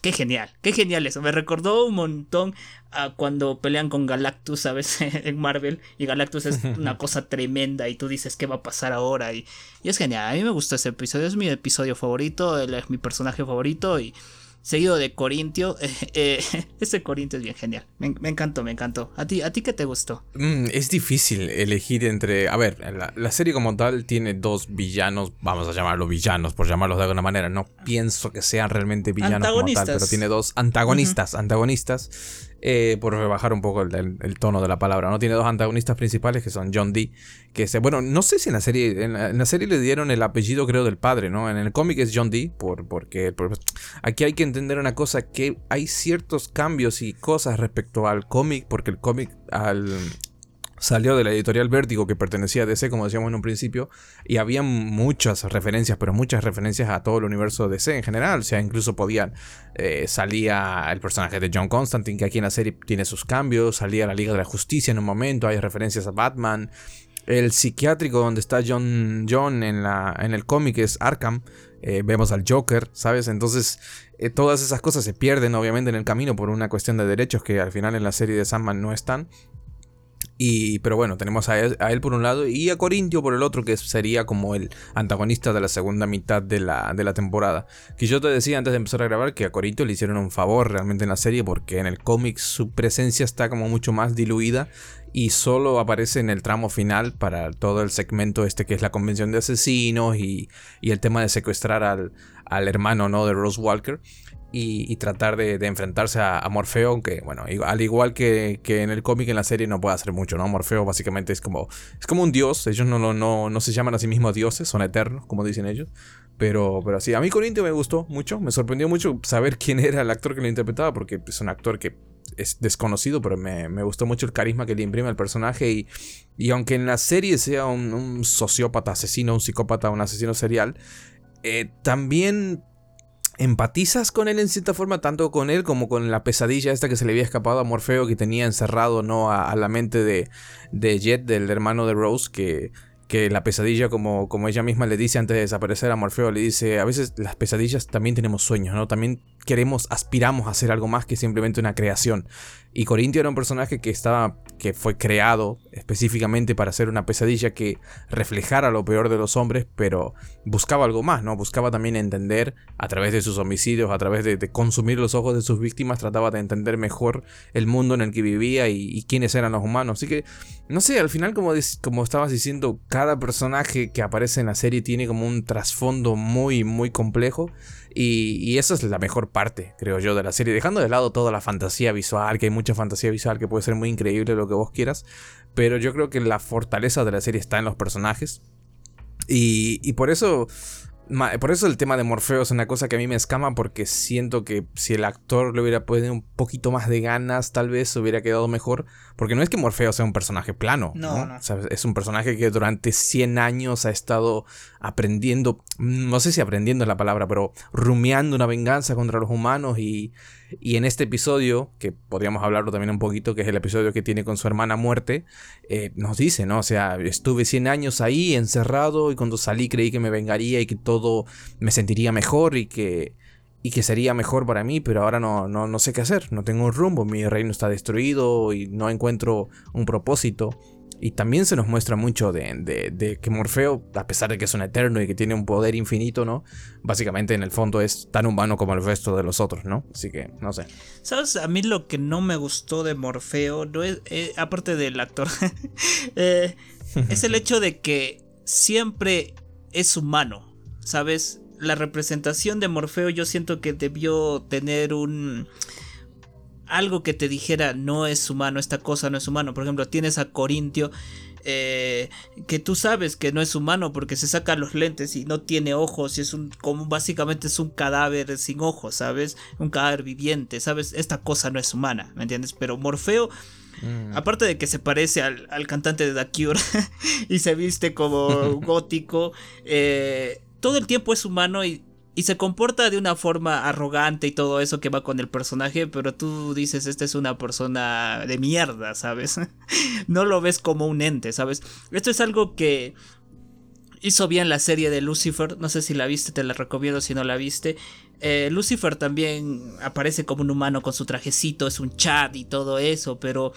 Qué genial, qué genial eso. Me recordó un montón a cuando pelean con Galactus, ¿sabes? en Marvel. Y Galactus es una cosa tremenda y tú dices qué va a pasar ahora. Y, y es genial. A mí me gustó ese episodio. Es mi episodio favorito. Él es mi personaje favorito. Y seguido de Corintio. Eh, ese Corintio es bien genial. Me, encantó, me encantó. ¿A ti, ¿A ti qué te gustó? Mm, es difícil elegir entre... A ver, la, serie como tal tiene dos villanos, vamos a llamarlos villanos, por llamarlos de alguna manera. No pienso que sean realmente villanos como tal, pero tiene dos antagonistas, antagonistas eh, por rebajar un poco el, tono de la palabra. No tiene dos antagonistas principales que son John Dee, que se, bueno, no sé si en la serie, en la, serie le dieron el apellido creo del padre, ¿no? En el cómic es John Dee, por, porque aquí hay que entender una cosa, que hay ciertos cambios y cosas respecto al cómic, porque el cómic al, salió de la editorial Vértigo que pertenecía a DC, como decíamos en un principio, y había muchas referencias, pero muchas referencias a todo el universo de DC en general. O sea, incluso podían. Eh, salía el personaje de John Constantine, que aquí en la serie tiene sus cambios. Salía la Liga de la Justicia en un momento. Hay referencias a Batman. El psiquiátrico donde está John, John en, la, en el cómic es Arkham. Eh, vemos al Joker, ¿sabes? Entonces, eh, todas esas cosas se pierden, obviamente, en el camino por una cuestión de derechos que al final en la serie de Sandman no están. Y, pero bueno, tenemos a él, por un lado y a Corintio por el otro, que sería como el antagonista de la segunda mitad de la, de la temporada. Que yo te decía antes de empezar a grabar que a Corintio le hicieron un favor realmente en la serie porque en el cómic su presencia está como mucho más diluida y solo aparece en el tramo final para todo el segmento este que es la convención de asesinos y, y el tema de secuestrar al, al hermano ¿no? de Rose Walker y, tratar de, enfrentarse a, Morfeo, aunque, bueno, al igual que, en el cómic, en la serie no puede hacer mucho, ¿no? Morfeo básicamente es como, es como un dios, ellos no, no, no, se llaman a sí mismos dioses, son eternos, como dicen ellos. Pero, pero sí, a mí Corintio me gustó mucho, me sorprendió mucho saber quién era el actor que lo interpretaba, porque es un actor que es desconocido, pero me, gustó mucho el carisma que le imprime al personaje. Y, y aunque en la serie sea un, sociópata, asesino, un psicópata, un asesino serial, eh, también empatizas con él en cierta forma, tanto con él como con la pesadilla esta que se le había escapado a Morfeo, que tenía encerrado ¿no? a, la mente de, de, Jet, del hermano de Rose, que, que la pesadilla, como, como ella misma le dice antes de desaparecer a Morfeo, le dice, a veces las pesadillas también tenemos sueños, ¿no? También queremos, aspiramos a hacer algo más que simplemente una creación. Y Corintio era un personaje que estaba, que fue creado específicamente para ser una pesadilla que reflejara lo peor de los hombres, pero buscaba algo más, ¿no? Buscaba también entender a través de sus homicidios, a través de, consumir los ojos de sus víctimas, trataba de entender mejor el mundo en el que vivía y, quiénes eran los humanos. Así que, no sé, al final, como, como estabas diciendo, cada personaje que aparece en la serie tiene como un trasfondo muy, muy complejo. Y, esa es la mejor parte, creo yo, de la serie. Dejando de lado toda la fantasía visual, que hay mucha fantasía visual que puede ser muy increíble, lo que vos quieras. Pero yo creo que la fortaleza de la serie está en los personajes. Y, y por eso por eso el tema de Morfeo es una cosa que a mí me escama porque siento que si el actor le hubiera puesto un poquito más de ganas, tal vez hubiera quedado mejor. Porque no es que Morfeo sea un personaje plano, ¿no? es un personaje que durante 100 años ha estado aprendiendo, no sé si aprendiendo es la palabra, pero rumiando una venganza contra los humanos y, y en este episodio, que podríamos hablarlo también un poquito, que es el episodio que tiene con su hermana muerte, eh, nos dice, ¿no? O sea, estuve 100 años ahí encerrado y cuando salí creí que me vengaría y que todo me sentiría mejor y que, y que sería mejor para mí, pero ahora no, no, no sé qué hacer, no tengo un rumbo, mi reino está destruido y no encuentro un propósito. Y también se nos muestra mucho de, que Morfeo, a pesar de que es un eterno y que tiene un poder infinito, ¿no? Básicamente en el fondo es tan humano como el resto de los otros, ¿no? Así que, no sé. ¿Sabes? A mí lo que no me gustó de Morfeo, no es, eh, aparte del actor, eh, es el hecho de que siempre es humano, ¿sabes? La representación de Morfeo yo siento que debió tener un algo que te dijera no es humano, esta cosa no es humano. Por ejemplo, tienes a Corintio. Eh, que tú sabes que no es humano porque se saca los lentes y no tiene ojos y es un como básicamente es un cadáver sin ojos, ¿sabes? Un cadáver viviente, ¿sabes? Esta cosa no es humana, ¿me entiendes? Pero Morfeo mm. Aparte de que se parece al, cantante de The Cure y se viste como gótico, eh, todo el tiempo es humano y y se comporta de una forma arrogante y todo eso que va con el personaje, pero tú dices, esta es una persona de mierda, ¿sabes? no lo ves como un ente, ¿sabes? Esto es algo que hizo bien la serie de Lucifer, no sé si la viste, te la recomiendo si no la viste. Eh, Lucifer también aparece como un humano con su trajecito, es un chat y todo eso, pero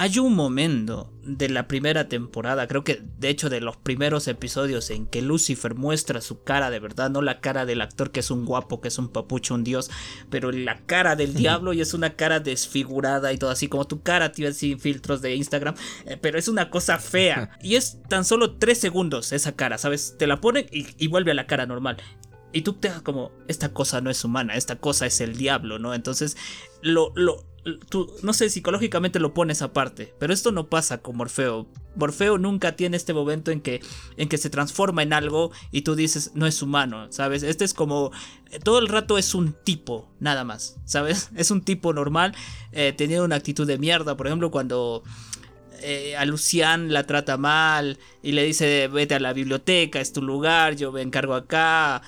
hay un momento de la primera temporada, creo que de hecho de los primeros episodios en que Lucifer muestra su cara de verdad, no la cara del actor que es un guapo, que es un papucho, un dios, pero la cara del diablo y es una cara desfigurada y todo así como tu cara, tío, sin filtros de Instagram, eh, pero es una cosa fea y es tan solo tres segundos esa cara, ¿sabes? Te la ponen y, y vuelve a la cara normal. Y tú te das como, esta cosa no es humana, esta cosa es el diablo, ¿no? Entonces, lo, lo, tú, no sé, psicológicamente lo pones aparte, pero esto no pasa con Morfeo. Morfeo nunca tiene este momento en que, en que se transforma en algo y tú dices, no es humano, ¿sabes? Este es como, todo el rato es un tipo, nada más, ¿sabes? Es un tipo normal, eh, teniendo una actitud de mierda, por ejemplo, cuando... Eh, a Lucian la trata mal y le dice vete a la biblioteca, es tu lugar, yo me encargo acá.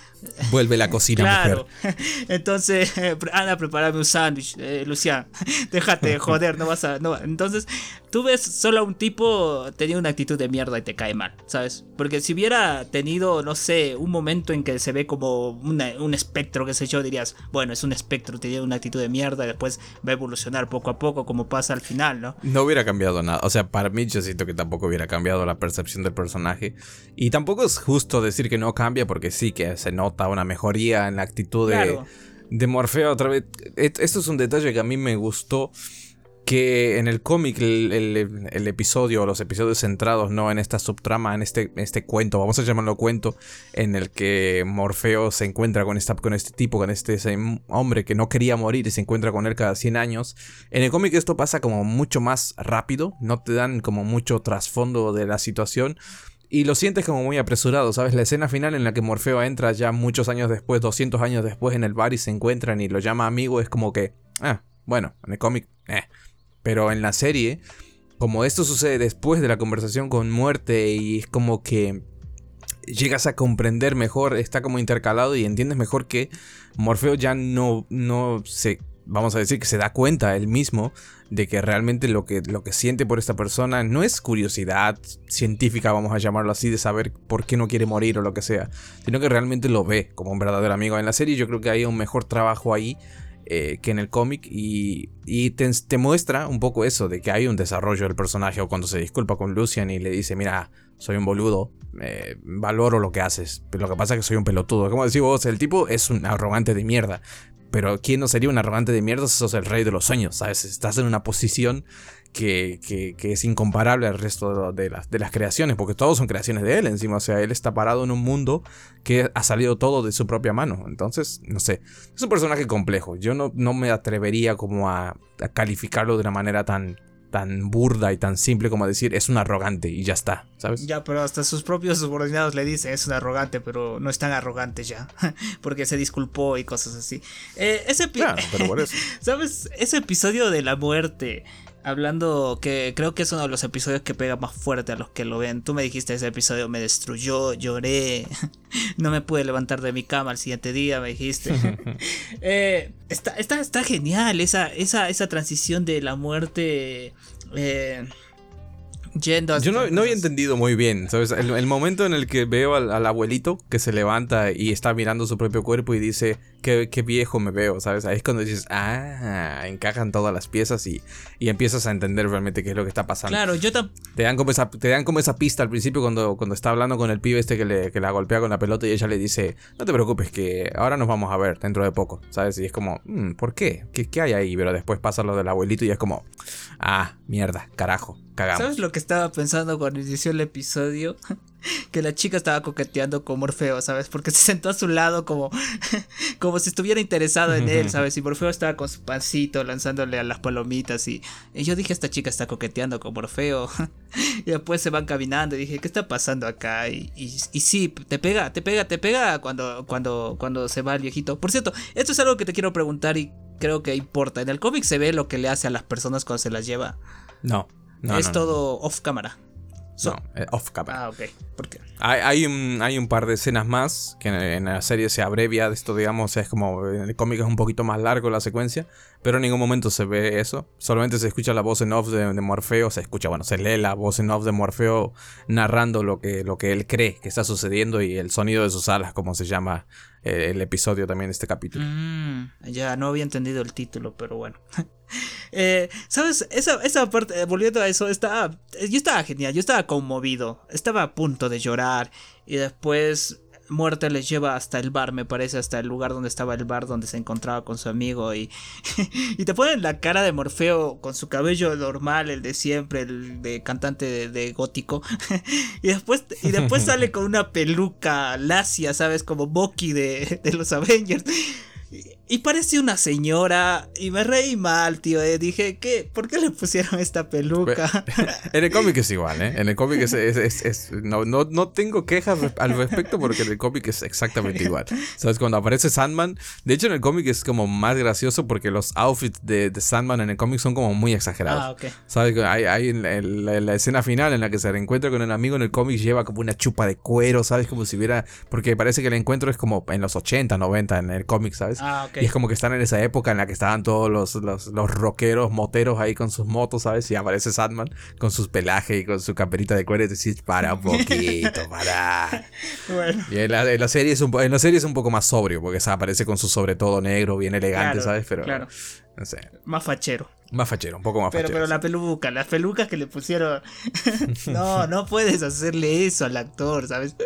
Vuelve la cocina, claro. Entonces, anda a prepararme un sándwich, eh, Lucian. Déjate de joder, no vas a. No. Entonces, tú ves solo a un tipo tenía una actitud de mierda y te cae mal, ¿sabes? Porque si hubiera tenido, no sé, un momento en que se ve como un espectro, qué sé yo, dirías, bueno, es un espectro, tiene una actitud de mierda y después va a evolucionar poco a poco, como pasa al final, ¿no? No hubiera cambiado nada. O sea, para mí yo siento que tampoco hubiera cambiado la percepción del personaje. Y tampoco es justo decir que no cambia, porque sí que se nota una mejoría en la actitud de, de Morfeo otra vez. Esto es un detalle que a mí me gustó que en el cómic el, episodio o los episodios centrados no en esta subtrama, en este, este cuento, vamos a llamarlo cuento, en el que Morfeo se encuentra con, esta, con este tipo, con este hombre que no quería morir y se encuentra con él cada 100 años. En el cómic esto pasa como mucho más rápido, no te dan como mucho trasfondo de la situación. Y lo sientes como muy apresurado, ¿sabes? La escena final en la que Morfeo entra ya muchos años después, 200 años después en el bar y se encuentran y lo llama amigo, es como que, ah, bueno, en el cómic, eh. Pero en la serie, como esto sucede después de la conversación con muerte y es como que llegas a comprender mejor, está como intercalado y entiendes mejor que Morfeo ya no, no se, vamos a decir que se da cuenta él mismo de que realmente lo que, lo que siente por esta persona no es curiosidad científica, vamos a llamarlo así, de saber por qué no quiere morir o lo que sea, sino que realmente lo ve como un verdadero amigo. En la serie yo creo que hay un mejor trabajo ahí eh, que en el cómic y, te, muestra un poco eso, de que hay un desarrollo del personaje o cuando se disculpa con Lucian y le dice, mira, soy un boludo, valoro lo que haces, pero lo que pasa es que soy un pelotudo. Como decís vos, el tipo es un arrogante de mierda. Pero ¿quién no sería un arrogante de mierda si sos el rey de los sueños? ¿Sabes? Estás en una posición que, es incomparable al resto de las, de las creaciones, porque todos son creaciones de él encima, o sea, él está parado en un mundo que ha salido todo de su propia mano, entonces, no sé, es un personaje complejo, yo no, no me atrevería como a, calificarlo de una manera tan, tan burda y tan simple como decir es un arrogante y ya está, ¿sabes? Ya, pero hasta sus propios subordinados le dicen es un arrogante, pero no es tan arrogante ya, porque se disculpó y cosas así. Eh, ese claro, pero por eso. ¿Sabes? Ese episodio de la muerte Hablando que creo que es uno de los episodios que pega más fuerte a los que lo ven. Tú me dijiste ese episodio me destruyó, lloré, no me pude levantar de mi cama al siguiente día, me dijiste. Eh, está, está, está, genial esa, esa, esa transición de la muerte. Eh, yo no, había entendido muy bien, ¿sabes? El, momento en el que veo al, abuelito que se levanta y está mirando su propio cuerpo y dice, qué, viejo me veo, ¿sabes? Ahí es cuando dices, ah, encajan todas las piezas y, y empiezas a entender realmente qué es lo que está pasando. Claro, yo te dan como esa Te dan como esa pista al principio cuando, cuando está hablando con el pibe este que, le, que la golpea con la pelota y ella le dice, no te preocupes, que ahora nos vamos a ver dentro de poco, ¿sabes? Y es como, mm, ¿por qué? ¿Qué, qué hay ahí? Pero después pasa lo del abuelito y es como, ah, mierda, carajo. ¿Sabes lo que estaba pensando cuando inició el episodio? que la chica estaba coqueteando con Morfeo, ¿sabes? Porque se sentó a su lado como, como si estuviera interesado en él, ¿sabes? Y Morfeo estaba con su pancito lanzándole a las palomitas y, yo dije, esta chica está coqueteando con Morfeo. y después se van caminando y dije, ¿qué está pasando acá? Y, y, sí, te pega, te pega, te pega cuando, cuando, cuando se va el viejito. Por cierto, esto es algo que te quiero preguntar y creo que importa. En el cómic se ve lo que le hace a las personas cuando se las lleva. No es todo off cámara. no, eh, off cámara. Ah, ok. ¿Por qué? Hay, un, hay un par de escenas más que en, la serie se abrevia de esto, digamos, es como en el cómic es un poquito más largo la secuencia, pero en ningún momento se ve eso. Solamente se escucha la voz en off de, Morfeo, se escucha, bueno, se lee la voz en off de Morfeo narrando lo que, lo que él cree que está sucediendo y el sonido de sus alas, como se llama eh, el episodio también de este capítulo. Mm, ya no había entendido el título, pero bueno. Eh, ¿Sabes? Esa, esa parte, eh, volviendo a eso, estaba, yo estaba genial, yo estaba conmovido, estaba a punto de llorar y después Muerte les lleva hasta el bar, me parece, hasta el lugar donde estaba el bar donde se encontraba con su amigo y, y te ponen la cara de Morfeo con su cabello normal, el de siempre, el de cantante de, gótico y después y después sale con una peluca lacia, ¿sabes? Como Bucky de, de los Avengers. Y parecía una señora y me reí mal, tío. Eh. Dije, ¿qué? ¿Por qué le pusieron esta peluca? en el cómic es igual, ¿eh? En el cómic es... es, no, no, no, tengo quejas al respecto porque en el cómic es exactamente igual. ¿Sabes? Cuando aparece Sandman... De hecho, en el cómic es como más gracioso porque los outfits de, de Sandman en el cómic son como muy exagerados. Ah, ok. ¿Sabes? Hay, hay en, la, escena final en la que se reencuentra con el amigo en el cómic lleva como una chupa de cuero, ¿sabes? Como si hubiera... Porque parece que el encuentro es como en los 80, 90 en el cómic, ¿sabes? Ah, ok. Y es como que están en esa época en la que estaban todos los, los, los rockeros, moteros ahí con sus motos, ¿sabes? Y aparece Sandman con sus pelajes y con su camperita de cuero y decís, para un poquito, para. bueno. Y en la, serie es un, en la serie es un poco más sobrio, porque aparece con su sobre todo negro, bien elegante, ¿sabes? Pero. Claro. No sé. Más fachero. Más fachero, un poco más pero, fachero. Pero la peluca, las pelucas que le pusieron. no, no puedes hacerle eso al actor, ¿sabes?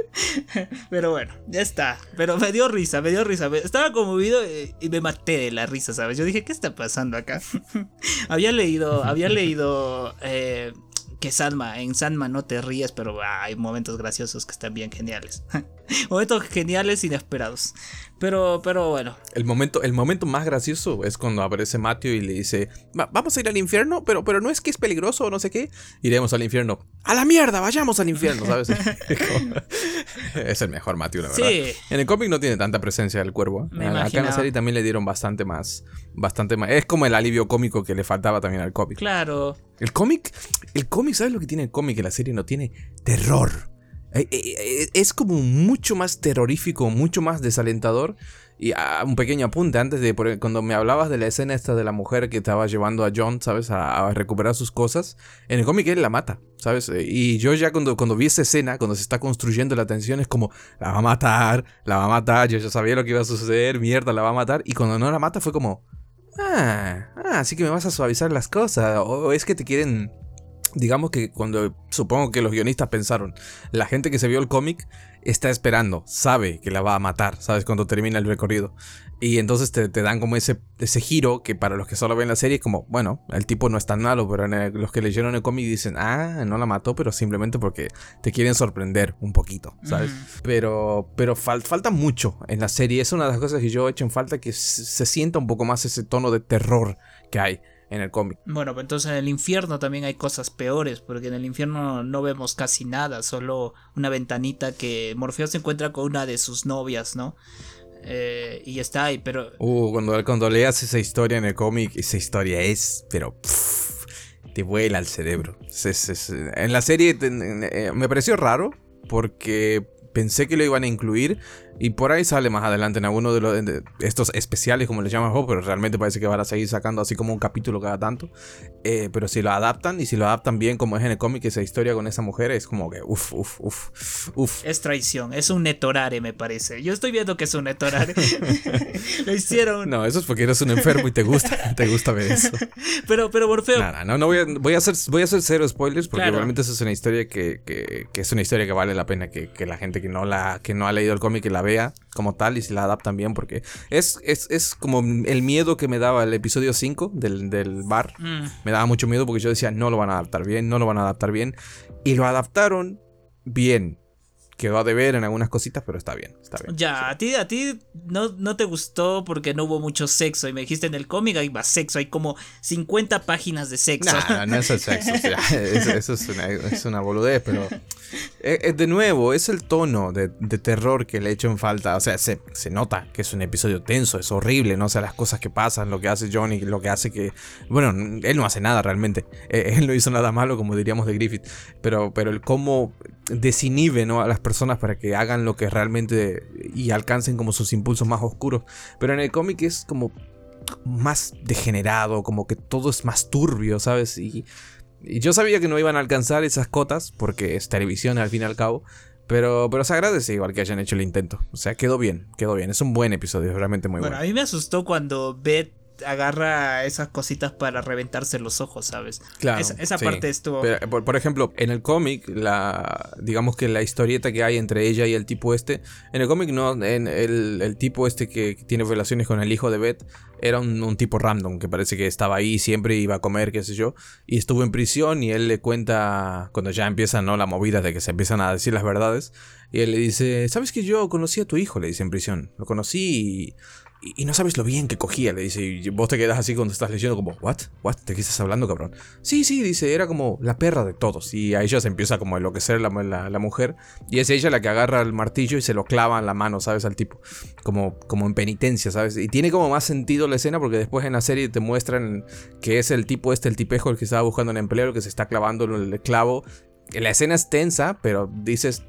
pero bueno, ya está. Pero me dio risa, me dio risa. Estaba conmovido eh, y me maté de la risa, ¿sabes? Yo dije, ¿qué está pasando acá? había leído, había leído. Eh, que Sandma, en Sandma no te ríes, pero hay momentos graciosos que están bien geniales. momentos geniales inesperados. Pero, pero bueno. El momento, el momento más gracioso es cuando aparece Matthew y le dice, vamos a ir al infierno, pero, pero no es que es peligroso o no sé qué. Iremos al infierno. A la mierda, vayamos al infierno, ¿sabes? es el mejor Matthew, la verdad. Sí. En el cómic no tiene tanta presencia el cuervo. Acá en la serie también le dieron bastante más, bastante más. Es como el alivio cómico que le faltaba también al cómic. Claro. El cómic, el cómic, ¿sabes lo que tiene el cómic? Que la serie no tiene terror. Eh, eh, eh, es como mucho más terrorífico, mucho más desalentador. Y ah, un pequeño apunte antes de cuando me hablabas de la escena esta de la mujer que estaba llevando a John, ¿sabes? A, recuperar sus cosas. En el cómic él la mata, ¿sabes? Y yo ya cuando, cuando vi esa escena, cuando se está construyendo la tensión, es como, la va a matar, la va a matar, yo ya sabía lo que iba a suceder, mierda, la va a matar. Y cuando no la mata fue como, ah, ah así que me vas a suavizar las cosas. O es que te quieren digamos que cuando supongo que los guionistas pensaron, la gente que se vio el cómic está esperando, sabe que la va a matar, ¿sabes? Cuando termina el recorrido. Y entonces te, dan como ese, ese giro que para los que solo ven la serie es como, bueno, el tipo no es tan malo, pero los que leyeron el cómic dicen, ah, no la mató, pero simplemente porque te quieren sorprender un poquito, ¿sabes? Pero, pero falta mucho en la serie. Es una de las cosas que yo he hecho en falta, que se sienta un poco más ese tono de terror que hay en el cómic. Bueno, pues entonces en el infierno también hay cosas peores, porque en el infierno no vemos casi nada, solo una ventanita que Morfeo se encuentra con una de sus novias, ¿no? Eh, y está ahí, pero... Uh, cuando, cuando leas esa historia en el cómic, esa historia es, pero... te vuela al cerebro. en la serie eh, me pareció raro, porque pensé que lo iban a incluir, y por ahí sale más adelante en alguno de, los, estos especiales, como le llaman pero realmente parece que van a seguir sacando así como un capítulo cada tanto. Eh, pero si lo adaptan, y si lo adaptan bien, como es en el cómic, esa historia con esa mujer es como que uff, uff, uff, uff. Es traición, es un netorare, me parece. Yo estoy viendo que es un netorare. lo hicieron. No, eso es porque eres un enfermo y te gusta, te gusta ver eso. pero, pero Morfeo. Nada, no, no voy a, voy a, hacer, voy a hacer cero spoilers porque realmente eso es una historia que, que, que, es una historia que vale la pena que, que la gente que no, la, que no ha leído el cómic que la vea como tal y si la adaptan bien, porque es, es, como el miedo que me daba el episodio 5 del, del bar. Mm. Me daba mucho miedo porque yo decía, no lo van a adaptar bien, no lo van a adaptar bien. Y lo adaptaron bien quedó a deber en algunas cositas, pero está bien, está bien. Ya, a ti, a ti no, no te gustó porque no hubo mucho sexo. Y me dijiste en el cómic hay más sexo, hay como 50 páginas de sexo. No, no, es el sexo. eso, es, una, es, una, boludez, pero. Eh, eh, de nuevo, es el tono de, terror que le he hecho en falta. O sea, se, se, nota que es un episodio tenso, es horrible, ¿no? O sea, las cosas que pasan, lo que hace Johnny, lo que hace que. Bueno, él no hace nada realmente. Eh, él no hizo nada malo, como diríamos de Griffith. Pero, pero el cómo desinhibe ¿no? a las personas para que hagan lo que realmente y alcancen como sus impulsos más oscuros. Pero en el cómic es como más degenerado, como que todo es más turbio, ¿sabes? Y, yo sabía que no iban a alcanzar esas cotas, porque es televisión al fin y al cabo. Pero, pero se agradece igual que hayan hecho el intento. O sea, quedó bien, quedó bien. Es un buen episodio, realmente muy bueno. Bueno, a mí me asustó cuando Beth agarra esas cositas para reventarse los ojos, ¿sabes? Claro. esa parte estuvo. por, ejemplo, en el cómic, la digamos que la historieta que hay entre ella y el tipo este, en el cómic no, en el, tipo este que tiene relaciones con el hijo de Beth, era un, tipo random que parece que estaba ahí siempre iba a comer, qué sé yo, y estuvo en prisión y él le cuenta cuando ya empieza no la movida de que se empiezan a decir las verdades y él le dice, "¿Sabes que yo conocí a tu hijo?" le dice en prisión. Lo conocí y y, no sabes lo bien que cogía, le dice. Y vos te quedas así cuando estás leyendo, como, ¿what? ¿what? ¿De qué estás hablando, cabrón? Sí, sí, dice, era como la perra de todos. Y a ella se empieza como a enloquecer la, la, mujer. Y es ella la que agarra el martillo y se lo clava en la mano, ¿sabes? Al tipo. Como, como en penitencia, ¿sabes? Y tiene como más sentido la escena porque después en la serie te muestran que es el tipo este, el tipejo, el que estaba buscando un empleo, el que se está clavando el clavo. La escena es tensa, pero dices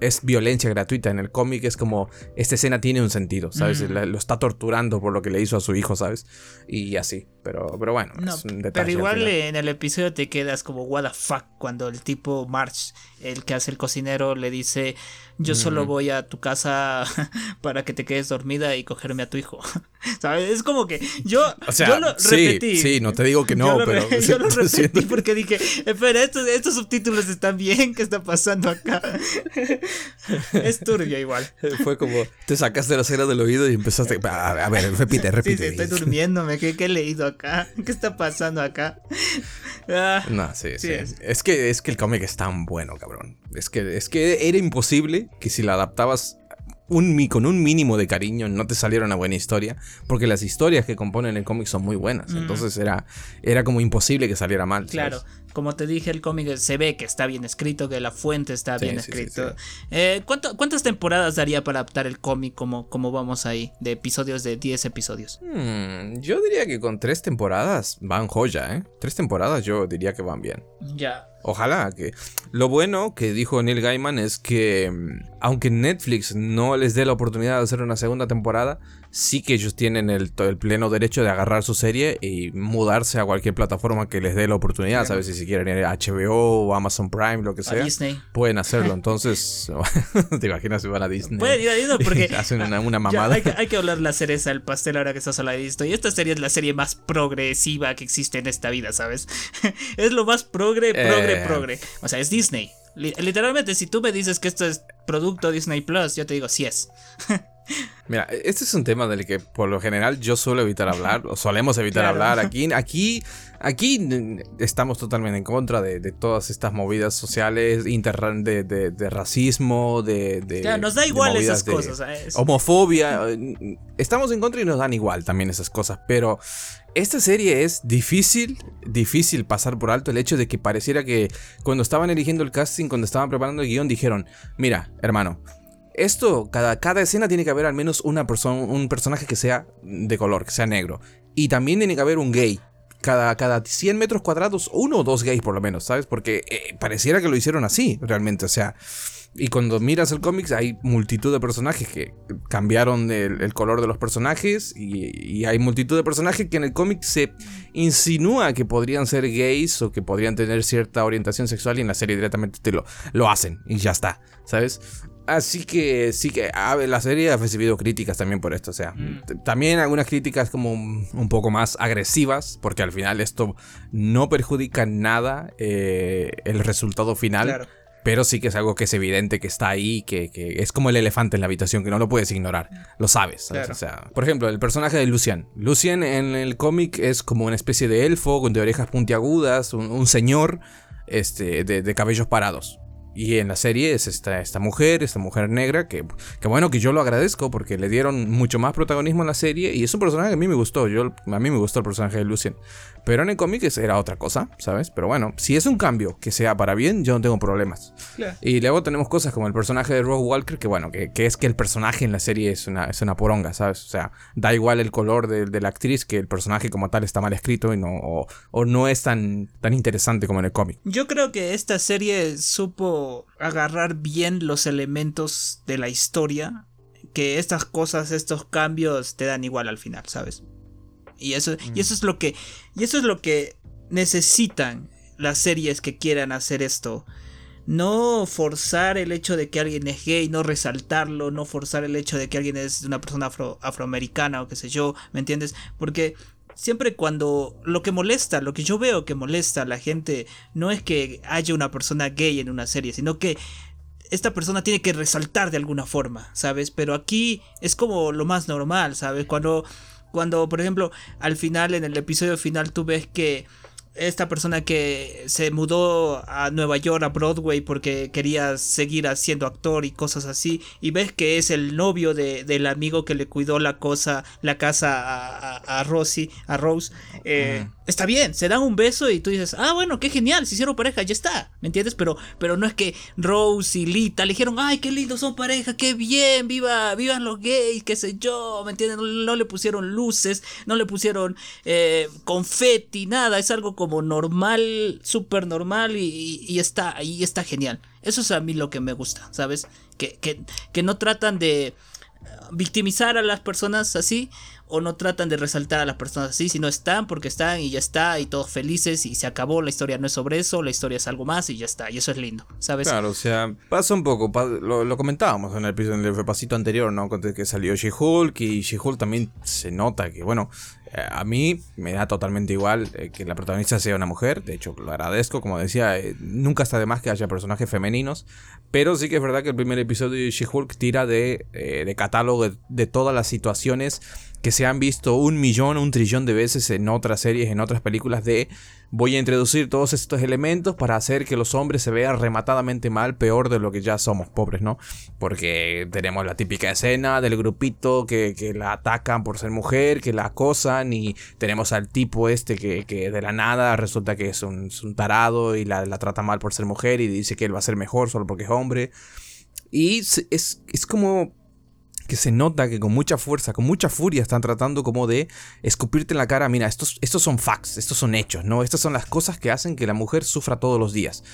es violencia gratuita. En el cómic es como, esta escena tiene un sentido, ¿sabes? Mm. Lo está torturando por lo que le hizo a su hijo, ¿sabes? Y así. Pero, pero bueno, No, es un detalle. pero al igual en el episodio te quedas como what the fuck cuando el tipo March, el que hace el cocinero, le dice yo solo voy a tu casa para que te quedes dormida y cogerme a tu hijo. ¿Sabes? Es como que yo, O sea, yo lo sí, repetí. sí, no te digo que no, yo lo, pero re- yo lo siento- repetí porque dije, espera, estos, estos subtítulos están bien, ¿qué está pasando acá? es turbio igual. Fue como, te sacaste la cera del oído y empezaste. A, a ver, repite, Sí, repite. sí, estoy durmiéndome. ¿Qué, qué he leído acá? ¿Qué está pasando acá? Ah, No, sí, sí. Sí, es. Es que, es que el cómic es tan bueno, cabrón. Es que, es que era imposible que si la adaptabas un, con un mínimo de cariño no te saliera una buena historia. Porque las historias que componen el cómic son muy buenas. Entonces era, era como imposible que saliera mal. ¿sabes? Como te dije, el cómic se ve que está bien escrito, que la fuente está Sí, bien sí. Eh, ¿cuánto- ¿Cuántas temporadas daría para adaptar el cómic como, como vamos ahí? De episodios de 10 episodios. Hmm, yo diría que con tres temporadas van joya, ¿eh? Tres temporadas yo diría que van bien. Ya. Ojalá que. Lo bueno que dijo Neil Gaiman es que, mm, aunque Netflix no les dé la oportunidad de hacer una segunda temporada, sí que ellos tienen el, pleno derecho de agarrar su serie y mudarse a cualquier plataforma que les dé la oportunidad. ¿Sabes? Si, si quieren ir a HBO o Amazon Prime, lo que A sea, Disney. pueden hacerlo. Entonces, ¿te imaginas si van a Disney? Pueden ir a Disney porque. Hacen una, mamada. hay, que, hay que hablar la cereza del pastel ahora que estás hablando de esto. Y esta serie es la serie más progresiva que existe en esta vida, ¿sabes? es lo más progre, progre, Eh. progre. O sea, es Disney. Li- literalmente, si tú me dices que esto es producto Disney Plus, yo te digo, sí es. Mira, este es un tema del que por lo general yo suelo evitar hablar, o solemos evitar Claro. hablar. Aquí, aquí, aquí estamos totalmente en contra de, de todas estas movidas sociales, de, de- de racismo, de, Claro, nos da igual esas cosas, ¿sabes? Homofobia. eh, Estamos en contra y nos dan igual también esas cosas, pero esta serie es difícil, difícil pasar por alto el hecho de que pareciera que cuando estaban eligiendo el casting, cuando estaban preparando el guion, dijeron, mira, hermano, esto, cada, cada escena tiene que haber al menos una un personaje que sea de color, que sea negro. Y también tiene que haber un gay. Cada, cada 100 metros cuadrados, uno o dos gays por lo menos, ¿sabes? Porque eh, pareciera que lo hicieron así, realmente. O sea, y cuando miras el cómics hay multitud de personajes que cambiaron el, color de los personajes y, y hay multitud de personajes que en el cómic se insinúa que podrían ser gays o que podrían tener cierta orientación sexual y en la serie directamente te lo, lo hacen y ya está, ¿sabes? Así que sí que a ver, la serie ha recibido críticas también por esto, o sea, Mm. también algunas críticas como un, un poco más agresivas, porque al final esto no perjudica nada eh, el resultado final. Claro. Pero sí que es algo que es evidente que está ahí, que, que es como el elefante en la habitación, que no lo puedes ignorar. Lo sabes. ¿sabes? Claro. O sea, por ejemplo, el personaje de Lucian. Lucian en el cómic es como una especie de elfo con de orejas puntiagudas, un, un señor este, de, de cabellos parados. Y en la serie es esta, esta mujer, esta mujer negra, que, que bueno, que yo lo agradezco porque le dieron mucho más protagonismo en la serie y es un personaje que a mí me gustó, yo, a mí me gustó el personaje de Lucian. Pero en el cómic era otra cosa, ¿sabes? Pero bueno, si es un cambio que sea para bien, yo no tengo problemas. Claro. Y luego tenemos cosas como el personaje de Rose Walker, que bueno, que, que es que el personaje en la serie es una, es una poronga, ¿sabes? O sea, da igual el color de, de la actriz, que el personaje como tal está mal escrito y no, o, o no es tan, tan interesante como en el cómic. Yo creo que esta serie supo agarrar bien los elementos de la historia. Que estas cosas, estos cambios te dan igual al final, ¿sabes? Y eso, y eso es lo que. Y eso es lo que necesitan las series que quieran hacer esto. No forzar el hecho de que alguien es gay, no resaltarlo, no forzar el hecho de que alguien es una persona afro- afroamericana o qué sé yo, ¿me entiendes? Porque siempre cuando lo que molesta, lo que yo veo que molesta a la gente, no es que haya una persona gay en una serie, sino que esta persona tiene que resaltar de alguna forma, ¿sabes? Pero aquí es como lo más normal, ¿sabes? Cuando, cuando por ejemplo, al final, en el episodio final, tú ves que esta persona que se mudó a Nueva York, a Broadway, porque quería seguir siendo actor y cosas así, y ves que es el novio de, del amigo que le cuidó la cosa, la casa a, a, a Rosie, a Rose, eh, está bien, se dan un beso y tú dices, ah, bueno, qué genial, se hicieron pareja, ya está, ¿me entiendes? Pero, pero no es que Rose y Lita le dijeron, ay, qué lindos son pareja, qué bien, viva, vivan los gays, qué sé yo, ¿me entiendes? No, no le pusieron luces, no le pusieron eh, confeti, nada, es algo como normal, súper normal y, está, y está genial. Eso es a mí lo que me gusta, ¿sabes? Que, que, no tratan de victimizar a las personas así o no tratan de resaltar a las personas así, sino están porque están y ya está y todos felices y se acabó, la historia no es sobre eso, la historia es algo más y ya está, y eso es lindo, ¿sabes? Claro, o sea, pasa un poco, lo, comentábamos en el, en el repasito anterior, ¿no? Que salió She-Hulk y She-Hulk también se nota que, bueno, eh, a mí me da totalmente igual eh, que la protagonista sea una mujer, de hecho lo agradezco, como decía, eh, nunca está de más que haya personajes femeninos, pero sí que es verdad que el primer episodio de She-Hulk tira de catálogo de, todas las situaciones que se han visto un millón, un trillón de veces en otras series, en otras películas de voy a introducir todos estos elementos para hacer que los hombres se vean rematadamente mal, peor de lo que ya somos pobres, ¿no? Porque tenemos la típica escena del grupito que, la atacan por ser mujer, que la acosan y tenemos al tipo este que, de la nada resulta que es un, tarado y la, la, trata mal por ser mujer y dice que él va a ser mejor solo porque es hombre. Y es, es como que se nota que con mucha fuerza, con mucha furia están tratando como de escupirte en la cara, mira, estos, estos son facts, estos son hechos, ¿no? Estas son las cosas que hacen que la mujer sufra todos los días.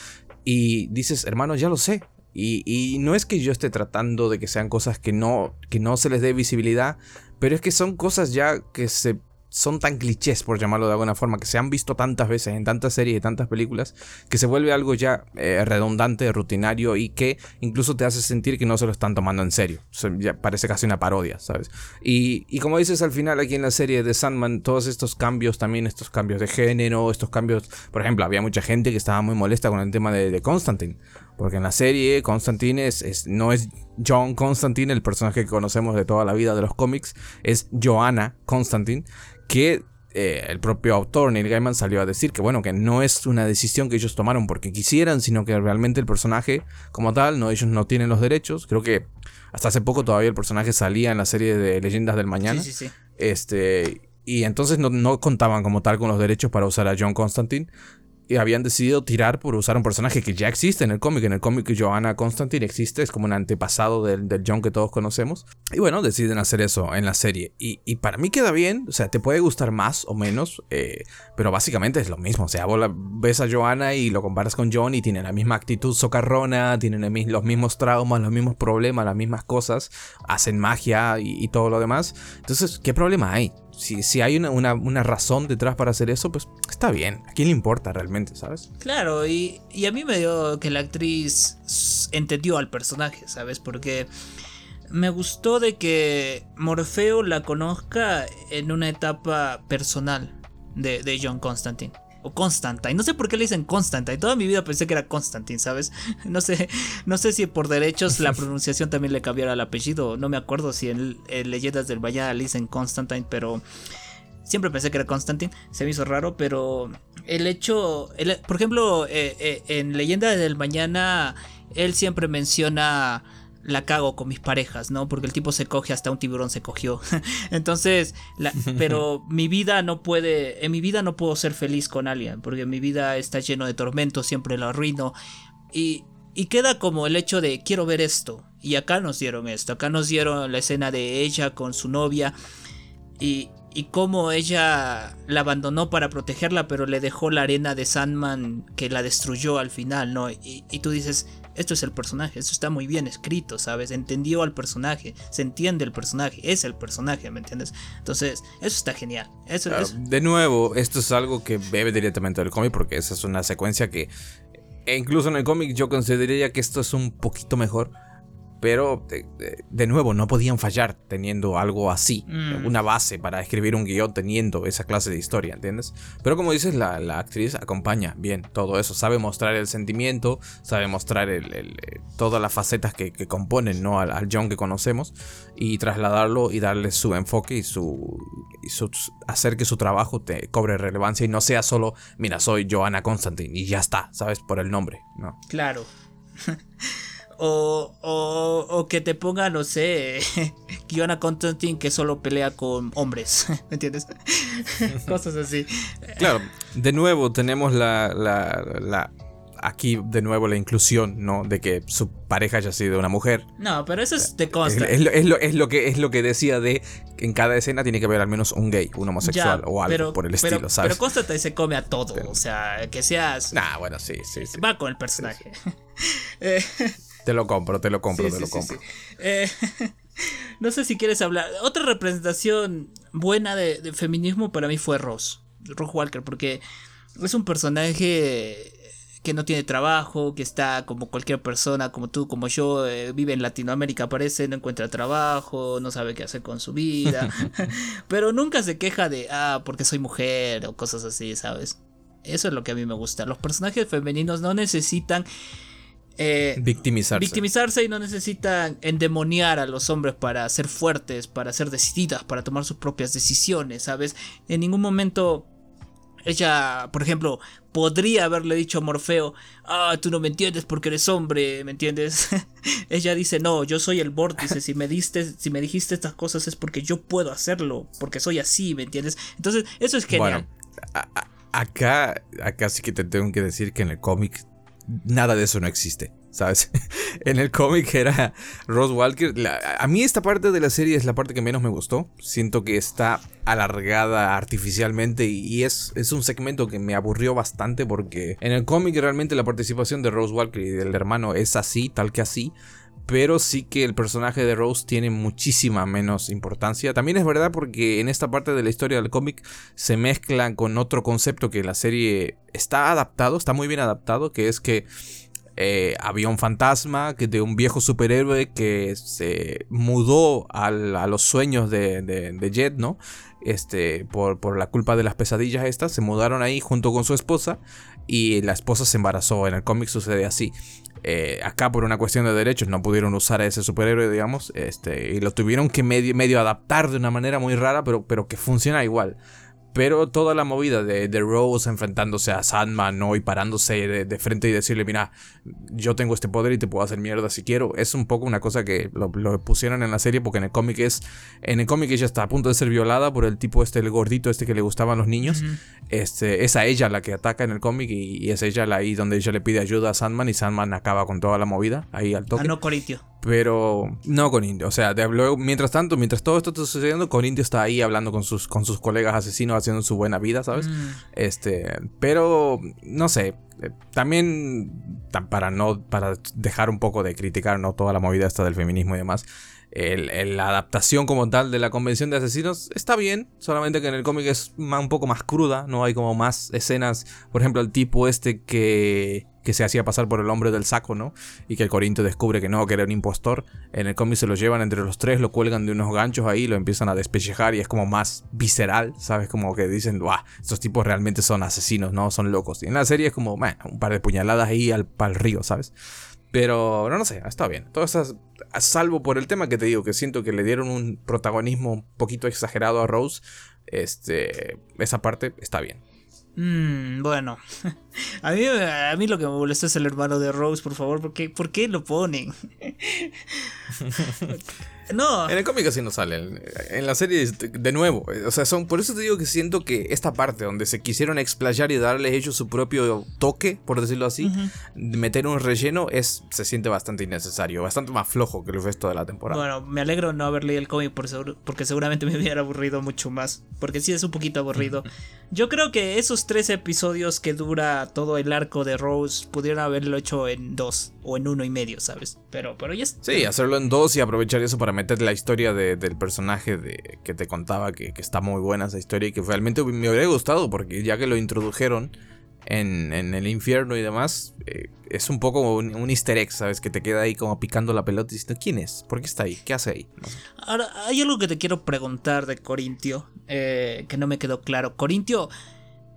Y dices, hermano, ya lo sé. Y, y no es que yo esté tratando de que sean cosas que no, que no se les dé visibilidad, pero es que son cosas ya que se son tan clichés, por llamarlo de alguna forma, que se han visto tantas veces en tantas series y tantas películas, que se vuelve algo ya eh, redundante, rutinario y que incluso te hace sentir que no se lo están tomando en serio. ya parece casi una parodia, ¿sabes? Y, como dices al final aquí en la serie de Sandman, todos estos cambios también, estos cambios de género, estos cambios, por ejemplo, había mucha gente que estaba muy molesta con el tema de, de Constantine. Porque en la serie Constantine es, no es John Constantine, el personaje que conocemos de toda la vida de los cómics, es Joanna Constantine, que eh, el propio autor Neil Gaiman salió a decir que bueno, que no es una decisión que ellos tomaron porque quisieran, sino que realmente el personaje como tal, no, ellos no tienen los derechos. Creo que hasta hace poco todavía el personaje salía en la serie de Leyendas del Mañana. Sí, sí, sí. Este, y entonces no, no, contaban como tal con los derechos para usar a John Constantine habían decidido tirar por usar un personaje que ya existe en el cómic. En el cómic Joanna Constantine existe, es como un antepasado del, del John que todos conocemos. Y bueno, deciden hacer eso en la serie. Y, y para mí queda bien, o sea, te puede gustar más o menos, eh, pero básicamente es lo mismo. O sea, vos ves a Joanna y lo comparas con John y tienen la misma actitud socarrona, tienen los mismos traumas, los mismos problemas, las mismas cosas, hacen magia y, y todo lo demás. Entonces, ¿qué problema hay? Si, hay una, razón detrás para hacer eso, pues está bien. ¿A quién le importa realmente, sabes? Claro, y, y a mí me dio que la actriz entendió al personaje, ¿sabes? Porque me gustó de que Morfeo la conozca en una etapa personal de, de John Constantine o Constantine. No sé por qué le dicen Constantine. Toda mi vida pensé que era Constantine, ¿sabes? No sé, no sé si por derechos la pronunciación también le cambiara el apellido. No me acuerdo si en, Leyendas del Valle le dicen Constantine, pero siempre pensé que era Constantine. Se me hizo raro, pero el hecho, por ejemplo, eh, eh, en Leyendas del Mañana, él siempre menciona la cago con mis parejas, ¿no? Porque el tipo se coge hasta un tiburón se cogió. Entonces, pero mi vida no puede, en mi vida no puedo ser feliz con alguien, porque mi vida está lleno de tormentos, siempre lo arruino. Y, y queda como el hecho de quiero ver esto. Y acá nos dieron esto, acá nos dieron la escena de ella con su novia y, y cómo ella la abandonó para protegerla, pero le dejó la arena de Sandman que la destruyó al final, ¿no? Y, y tú dices, esto es el personaje, esto está muy bien escrito, ¿sabes? Entendió al personaje, se entiende el personaje, es el personaje, ¿me entiendes? Entonces, eso está genial. Eso, De nuevo, esto es algo que bebe directamente del cómic porque esa es una secuencia que e incluso en el cómic yo consideraría que esto es un poquito mejor pero de, nuevo no podían fallar teniendo algo así, mm. una base para escribir un guion teniendo esa clase de historia, ¿entiendes? Pero como dices, la, actriz acompaña bien todo eso, sabe mostrar el sentimiento, sabe mostrar el, todas las facetas que, componen ¿no? al, John que conocemos y trasladarlo y darle su enfoque y su, y hacer que su trabajo te cobre relevancia y no sea solo, mira, soy Joanna Constantine y ya está, ¿sabes? Por el nombre, ¿no? Claro. O, o, o, que te ponga, no sé, Kiona Constantine que solo pelea con hombres, ¿me entiendes? Cosas así. Claro, de nuevo tenemos la, la, la aquí de nuevo la inclusión, ¿no? De que su pareja haya sido una mujer. No, pero eso es de consta. Es, lo, es, lo, que, es lo que decía de que en cada escena tiene que haber al menos un gay, un homosexual o algo por el estilo, ¿sabes? Pero Constantine se come a todo, o sea, que seas... Nah, bueno, sí, sí, sí. Va con el personaje. Eh, te lo compro, te lo compro, te lo compro. Eh, no sé si quieres hablar. Otra representación buena de, feminismo para mí fue Ross. Ross Walker, porque es un personaje que no tiene trabajo, que está como cualquier persona, como tú, como yo, eh, vive en Latinoamérica, parece, no encuentra trabajo, no sabe qué hacer con su vida, pero nunca se queja de, ah, porque soy mujer o cosas así, ¿sabes? Eso es lo que a mí me gusta. Los personajes femeninos no necesitan... Eh, victimizarse. Victimizarse y no necesitan endemoniar a los hombres para ser fuertes, para ser decididas, para tomar sus propias decisiones, ¿sabes? En ningún momento ella, por ejemplo, podría haberle dicho a Morfeo, ah, tú no me entiendes porque eres hombre, ¿me entiendes? Ella dice, no, yo soy el vórtice, si me diste, si me dijiste estas cosas es porque yo puedo hacerlo, porque soy así, ¿me entiendes? Entonces, eso es genial. Bueno, acá, acá sí que te tengo que decir que en el cómic nada de eso no existe. ¿sabes? en el cómic era Rose Walker. a mí esta parte de la serie es la parte que menos me gustó. Siento que está alargada artificialmente y es, es un segmento que me aburrió bastante porque en el cómic realmente la participación de Rose Walker y del hermano es así, tal que así. Pero sí que el personaje de Rose tiene muchísima menos importancia. También es verdad porque en esta parte de la historia del cómic se mezclan con otro concepto que la serie está adaptado, está muy bien adaptado, que es que eh, había un fantasma que, de un viejo superhéroe que se mudó a los sueños de, de, Jet, ¿no? Este, por, por, la culpa de las pesadillas estas, se mudaron ahí junto con su esposa y la esposa se embarazó. En el cómic sucede así. Eh, acá por una cuestión de derechos no pudieron usar a ese superhéroe, digamos, este, y lo tuvieron que medio, medio adaptar de una manera muy rara, pero, pero que funciona igual. Pero toda la movida de, de Rose enfrentándose a Sandman ¿no? y parándose de, frente y decirle, mira, yo tengo este poder y te puedo hacer mierda si quiero, es un poco una cosa que lo, pusieron en la serie porque en el cómic es, en el cómic ella está a punto de ser violada por el tipo este, el gordito este que le gustaban los niños. este, es a ella la que ataca en el cómic y, es ella la ahí donde ella le pide ayuda a Sandman y Sandman acaba con toda la movida ahí al toque. Ah, no, Corintio. Pero no con Indio. O sea, luego, mientras tanto, mientras todo esto está sucediendo, con Indio está ahí hablando con sus, con sus colegas asesinos, haciendo su buena vida, ¿sabes? Mm. Este, pero no sé. Eh, también para no para dejar un poco de criticar no toda la movida esta del feminismo y demás la adaptación como tal de la convención de asesinos está bien, solamente que en el cómic es un poco más cruda, no hay como más escenas, por ejemplo, el tipo este que, que se hacía pasar por el hombre del saco, ¿no? Y que el Corinto descubre que no, que era un impostor. En el cómic se lo llevan entre los tres, lo cuelgan de unos ganchos ahí, lo empiezan a despellejar y es como más visceral, ¿sabes? Como que dicen, ¡guau! Estos tipos realmente son asesinos, ¿no? Son locos. Y en la serie es como, bueno, un par de puñaladas ahí al, al río, ¿sabes? Pero no, no sé, está bien. Todo eso, salvo por el tema que te digo, que siento que le dieron un protagonismo un poquito exagerado a Rose. Este, esa parte está bien. Mm, bueno, a mí, a mí lo que me molesta es el hermano de Rose, por favor, porque ¿por qué lo ponen? No. En el cómic así no sale. En la serie, de nuevo. O sea, son. Por eso te digo que siento que esta parte donde se quisieron explayar y darles ellos su propio toque, por decirlo así, meter un relleno, es, se siente bastante innecesario. Bastante más flojo que el resto de la temporada. Bueno, me alegro no haber leído el cómic por porque seguramente me hubiera aburrido mucho más. Porque sí es un poquito aburrido. Yo creo que esos tres episodios que dura todo el arco de Rose pudieron haberlo hecho en dos o en uno y medio, ¿sabes? Pero, pero ya Sí, hacerlo en dos y aprovechar eso para meter la historia del personaje de, que te contaba, que, está muy buena esa historia y que realmente me hubiera gustado porque ya que lo introdujeron en, el infierno y demás, eh, es un poco un, un, easter egg, ¿sabes? Que te queda ahí como picando la pelota y diciendo, ¿quién es? ¿Por qué está ahí? ¿Qué hace ahí? Ahora, hay algo que te quiero preguntar de Corintio, eh, que no me quedó claro. Corintio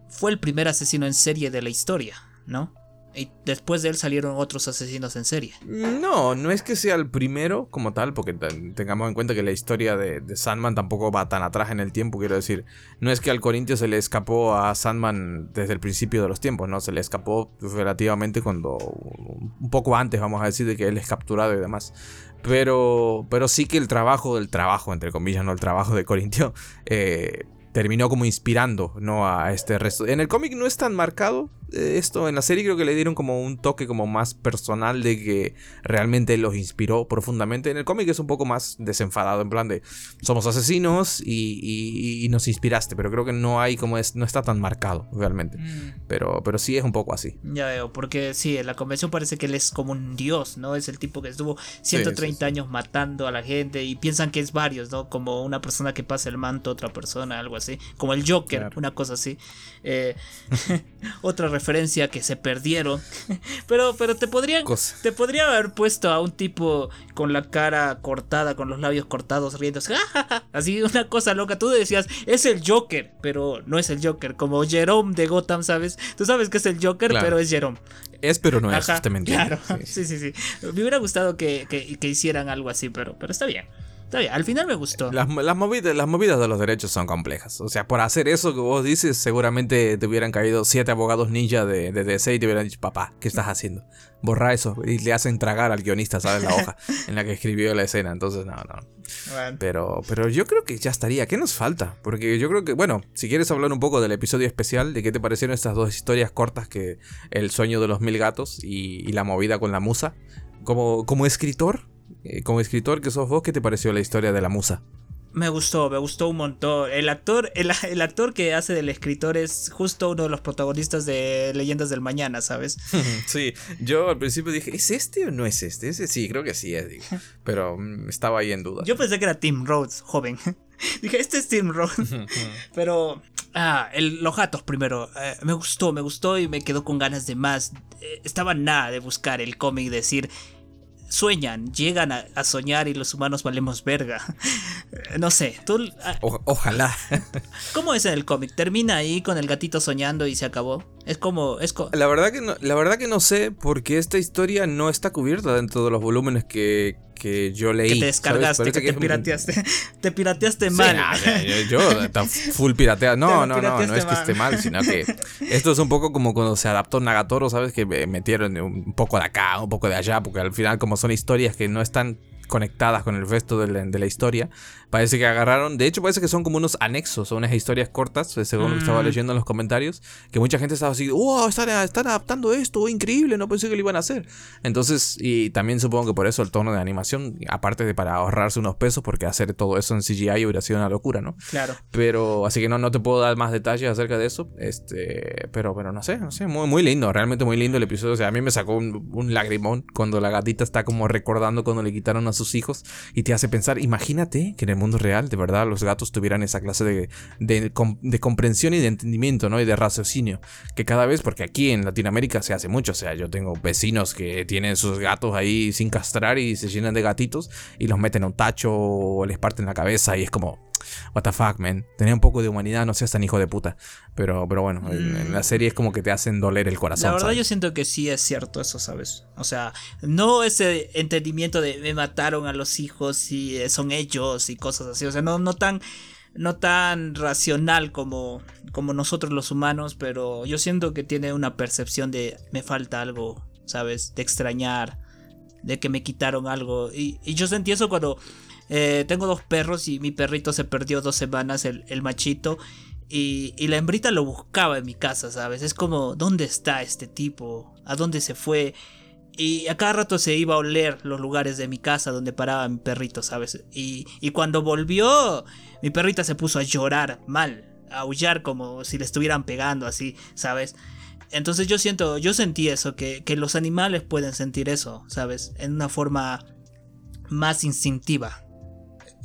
fue el primer asesino en serie de la historia, ¿no? Y después de él salieron otros asesinos en serie. No, no es que sea el primero como tal, porque tengamos en cuenta que la historia de, Sandman tampoco va tan atrás en el tiempo, quiero decir. No es que al Corintio se le escapó a Sandman desde el principio de los tiempos, ¿no? Se le escapó relativamente cuando... Un poco antes, vamos a decir, de que él es capturado y demás. Pero, pero sí que el trabajo del trabajo, entre comillas, no el trabajo de Corintio, eh, terminó como inspirando ¿no? a este resto. En el cómic no es tan marcado, esto en la serie creo que le dieron como un toque como más personal de que realmente los inspiró profundamente. En el cómic es un poco más desenfadado, en plan de somos asesinos y, nos inspiraste, pero creo que no hay como es, no está tan marcado realmente. Mm. Pero, pero sí es un poco así. Ya veo, porque sí, en la convención parece que él es como un dios, ¿no? Es el tipo que estuvo 130 años matando a la gente y piensan que es varios, ¿no? Como una persona que pasa el manto a otra persona, algo así. Como el Joker, una cosa así. Eh, otra referencia que se perdieron. pero, pero te podrían. Te podría haber puesto a un tipo con la cara cortada, con los labios cortados, riendo. Así, una cosa loca. Tú decías, es el Joker, pero no es el Joker. Como Jerome de Gotham, ¿sabes? Tú sabes que es el Joker, pero es Jerome. Es, pero no es, justamente. Claro, sí, sí, sí. Me hubiera gustado que, que hicieran algo así, pero, pero está bien al final me gustó. Las, movidas, las movidas de los derechos son complejas. O sea, por hacer eso que vos dices, seguramente te hubieran caído siete abogados ninja de, de DC y te hubieran dicho, papá, ¿qué estás haciendo? Borra eso. Y le hacen tragar al guionista, ¿sabes? La hoja en la que escribió la escena. Entonces, no, no. Pero, pero yo creo que ya estaría. ¿Qué nos falta? Porque yo creo que, bueno, si quieres hablar un poco del episodio especial, de qué te parecieron estas dos historias cortas que El sueño de los mil gatos y, y la movida con la musa. Como, como escritor, eh, como escritor que sos vos, ¿qué te pareció la historia de la musa? Me gustó, me gustó un montón. El actor, el, actor que hace del escritor es justo uno de los protagonistas de Leyendas del Mañana, ¿sabes? sí, yo al principio dije, ¿es este o no es este? Ese sí, creo que sí es, pero mm, estaba ahí en duda. Yo pensé que era Tim Rhodes, joven. dije, este es Tim Rhodes. pero, ah, los gatos primero. Eh, me gustó, me gustó y me quedó con ganas de más. Eh, estaba nada de buscar el cómic, decir, sueñan, llegan a, soñar y los humanos valemos verga. no sé, tú... Ah, ojalá. ¿Cómo es en el cómic? ¿Termina ahí con el gatito soñando y se acabó? Es como... Es la, verdad que no, la verdad que no sé porque esta historia no está cubierta dentro de los volúmenes que, que yo leí. Que te descargaste, que, te pirateaste. te pirateaste mal. yo, yo full pirateado. No, no, no, no es que esté mal, sino que esto es un poco como cuando se adaptó Nagatoro, ¿sabes? Que metieron un poco de acá, un poco de allá, porque al final como son historias que no están conectadas con el resto de la, historia. Parece que agarraron, de hecho parece que son como unos anexos o unas historias cortas, eh, según lo que estaba mm. leyendo en los comentarios, que mucha gente estaba así, wow, están, están adaptando esto, increíble, no pensé que lo iban a hacer. Entonces, y también supongo que por eso el tono de animación, aparte de para ahorrarse unos pesos, porque hacer todo eso en CGI hubiera sido una locura, ¿no? Claro. Pero, así que no, no te puedo dar más detalles acerca de eso, este, pero, pero no sé, no sé, muy, muy lindo, realmente muy lindo el episodio, o sea, a mí me sacó un, un lagrimón cuando la gatita está como recordando cuando le quitaron a sus hijos y te hace pensar, imagínate que en el mundo real de verdad los gatos tuvieran esa clase de, de, comprensión y de entendimiento, ¿no? Y de raciocinio, que cada vez, porque aquí en Latinoamérica se hace mucho, o sea, yo tengo vecinos que tienen sus gatos ahí sin castrar y se llenan de gatitos y los meten a un tacho o les parten la cabeza y es como, what the fuck, man. Tenía un poco de humanidad, no seas tan hijo de puta. Pero, pero bueno, en, la serie es como que te hacen doler el corazón. La verdad, yo siento que sí es cierto eso, ¿sabes? O sea, no ese entendimiento de me mataron a los hijos y eh, son ellos y cosas así. O sea, no, no tan. No tan racional como, como nosotros los humanos, pero yo siento que tiene una percepción de me falta algo, ¿sabes? De extrañar, de que me quitaron algo. Y, y yo sentí eso cuando eh, tengo dos perros y mi perrito se perdió dos semanas, el, machito. Y, la hembrita lo buscaba en mi casa, ¿sabes? Es como, ¿dónde está este tipo? ¿A dónde se fue? Y a cada rato se iba a oler los lugares de mi casa donde paraba mi perrito, ¿sabes? Y, cuando volvió, mi perrita se puso a llorar mal, a aullar como si le estuvieran pegando así, ¿sabes? Entonces yo siento, yo sentí eso, que, que los animales pueden sentir eso, ¿sabes? En una forma más instintiva.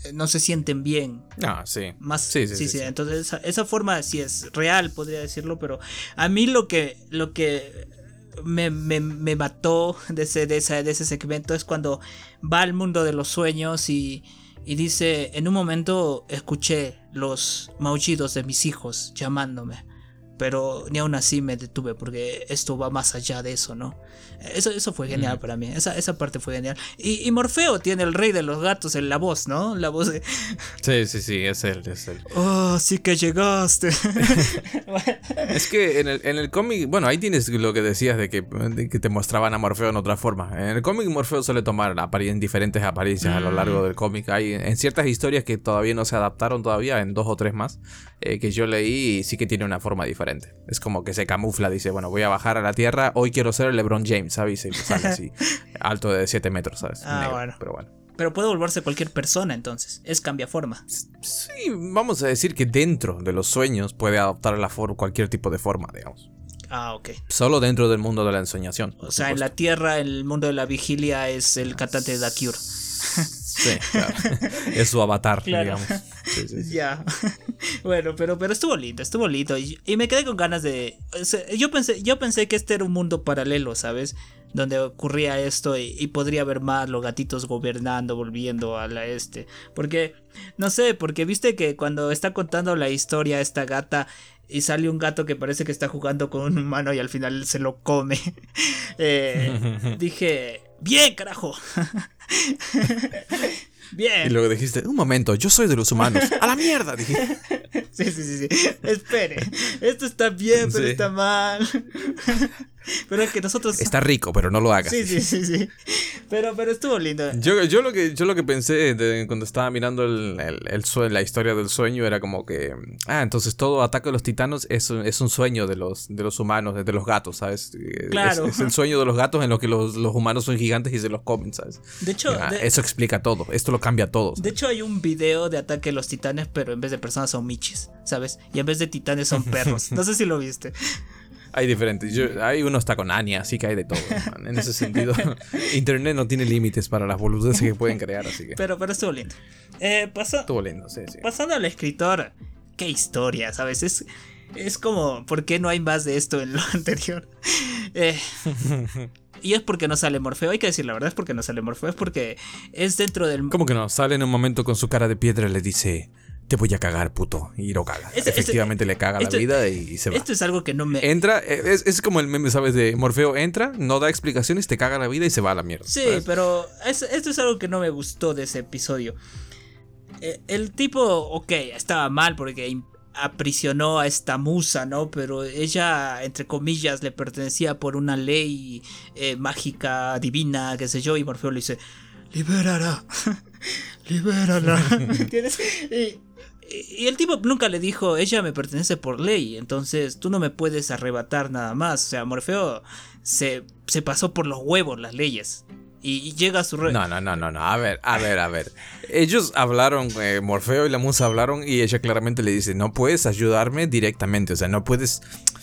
Eh, no se sienten bien. Ah, sí. Más, sí, sí, sí, Entonces, esa, forma sí es real, podría decirlo, pero a mí lo que, lo que me, mató de ese, de, de ese segmento es cuando va al mundo de los sueños y, y dice, en un momento escuché los maullidos de mis hijos llamándome pero ni aún así me detuve porque esto va más allá de eso, ¿no? Eso, eso fue genial para mí, esa, esa parte fue genial. Y, Morfeo tiene el rey de los gatos en la voz, ¿no? La voz de... Sí, sí, sí, es él, es él. Oh, sí que llegaste. es que en el, en el cómic, bueno, ahí tienes lo que decías de que, que te mostraban a Morfeo en otra forma. En el cómic Morfeo suele tomar diferentes apariencias a lo largo mm. del cómic. Hay en ciertas historias que todavía no se adaptaron todavía, en dos o tres más, eh, que yo leí, sí que tiene una forma diferente diferente. Es como que se camufla, dice, bueno, voy a bajar a la Tierra, hoy quiero ser el LeBron James, ¿sabes? Y sale así, alto de 7 metros, ¿sabes? Ah, Negro, bueno. Pero bueno. Pero puede volverse cualquier persona entonces. Es cambia forma. Sí, vamos a decir que dentro de los sueños puede adoptar la cualquier tipo de forma, digamos. Ah, ok. Solo dentro del mundo de la ensoñación. O sea, en la Tierra, en el mundo de la vigilia, es el cantante de The Cure. Sí, claro. es su avatar, Claro. digamos. Sí, sí, sí. Ya. bueno, pero, pero estuvo lindo, estuvo lindo. Y, y me quedé con ganas de. o sea, yo pensé, yo pensé que este era un mundo paralelo, ¿sabes? Donde ocurría esto y, y podría haber más los gatitos gobernando, volviendo a la este. Porque, no sé, porque viste que cuando está contando la historia esta gata y sale un gato que parece que está jugando con un humano y al final se lo come. eh, dije, bien, carajo. bien. Y luego dijiste, un momento, yo soy de los humanos. ¡A la mierda! Dije. Sí, sí, sí, sí. Espere. Esto está bien, pero Sí. está mal. Pero es que nosotros. Está rico, pero no lo hagas. Sí, sí, sí, sí. Pero, pero estuvo lindo. Yo, yo, lo que, yo lo que pensé de- cuando estaba mirando el, el- el sue- la historia del sueño era como que, ah, entonces todo ataque a los titanos es, es un sueño de los, de los humanos, de, de los gatos, ¿sabes? Eh, Claro. Es, es el sueño de los gatos en lo que los, los humanos son gigantes y se los comen, ¿sabes? De hecho, Ah, de, Eso explica todo, esto lo cambia todo. de hecho hay un video de ataque a los titanes, pero en vez de personas son michis, ¿sabes? Y en vez de titanes son perros. No sé si lo viste. Hay diferentes, yo, hay uno está con Anya, así que hay de todo. man. En ese sentido, Internet no tiene límites para las boludeces que pueden crear, así que Pero, pero estuvo lindo. Eh, pasa- estuvo lindo, sí, sí. pasando al escritor, qué historia, ¿sabes? Es, es como, ¿por qué no hay más de esto en lo anterior? Eh, y es porque no sale Morfeo, hay que decir la verdad, es porque no sale Morfeo, es porque es dentro del... ¿Cómo que no? Sale en un momento con su cara de piedra y le dice, te voy a cagar, puto. Y lo caga. Este- Efectivamente le caga esto- la vida y, se va. Esto es algo que no me... Entra, eh, es, es como el meme, ¿sabes? De Morfeo entra, no da explicaciones, te caga la vida y se va a la mierda. Sí, ¿sabes? pero es- esto es algo que no me gustó de ese episodio. Eh, el tipo, ok, estaba mal porque aprisionó a esta musa, ¿no? Pero ella, entre comillas, le pertenecía por una ley eh, mágica, divina, qué sé yo, y Morfeo le dice, libérala, libérala. ¿Entiendes? Y, y el tipo nunca le dijo, ella me pertenece por ley, entonces tú no me puedes arrebatar nada más. O sea, Morfeo se, se pasó por los huevos las leyes. Y, y llega a su... re- No, no, no, no, no. A ver, a ver, a ver. Ellos hablaron, eh, Morfeo y la musa hablaron y ella claramente le dice, no puedes ayudarme directamente, o sea, no puedes,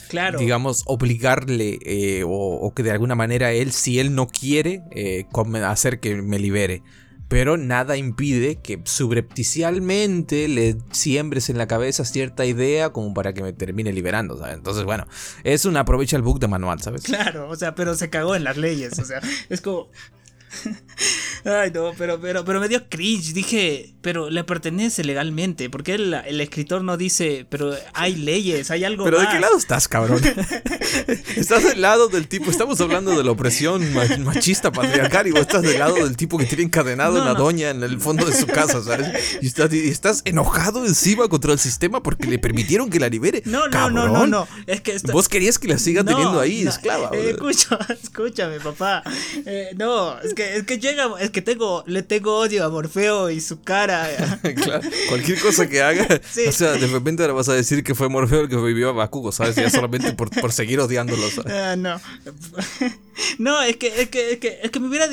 Claro. digamos, obligarle eh, o, o que de alguna manera él, si él no quiere, eh, hacer que me libere. Pero nada impide que subrepticialmente le siembres en la cabeza cierta idea como para que me termine liberando, ¿sabes? Entonces, bueno, es un aprovecha el bug de manual, ¿sabes? Claro, o sea, pero se cagó en las leyes, o sea, es como... Ay, no, pero, pero, pero me dio cringe, dije, pero le pertenece legalmente, porque el, el escritor no dice, pero hay leyes, hay algo Pero ¿de qué lado estás, cabrón? ¿Estás del lado del tipo? Estamos hablando de la opresión ma- machista patriarcal y vos estás del lado del tipo que tiene encadenado No, la no. doña en el fondo de su casa, ¿sabes? Y estás, y estás enojado encima contra el sistema porque le permitieron que la libere. No, no, no, no, no, es que... esto- Vos querías que la siga teniendo ahí, esclava. eh, escucha, escúchame, papá. Eh, no, es que, es que llega, es que tengo, le tengo odio a Morfeo y su cara. Claro, cualquier cosa que haga, Sí. o sea, de repente ahora vas a decir que fue Morfeo el que vivió a Bakugo, ¿sabes? Ya solamente por, por seguir odiándolo, ¿sabes? Ah, no. No, es que, es que, es que, es que me hubiera.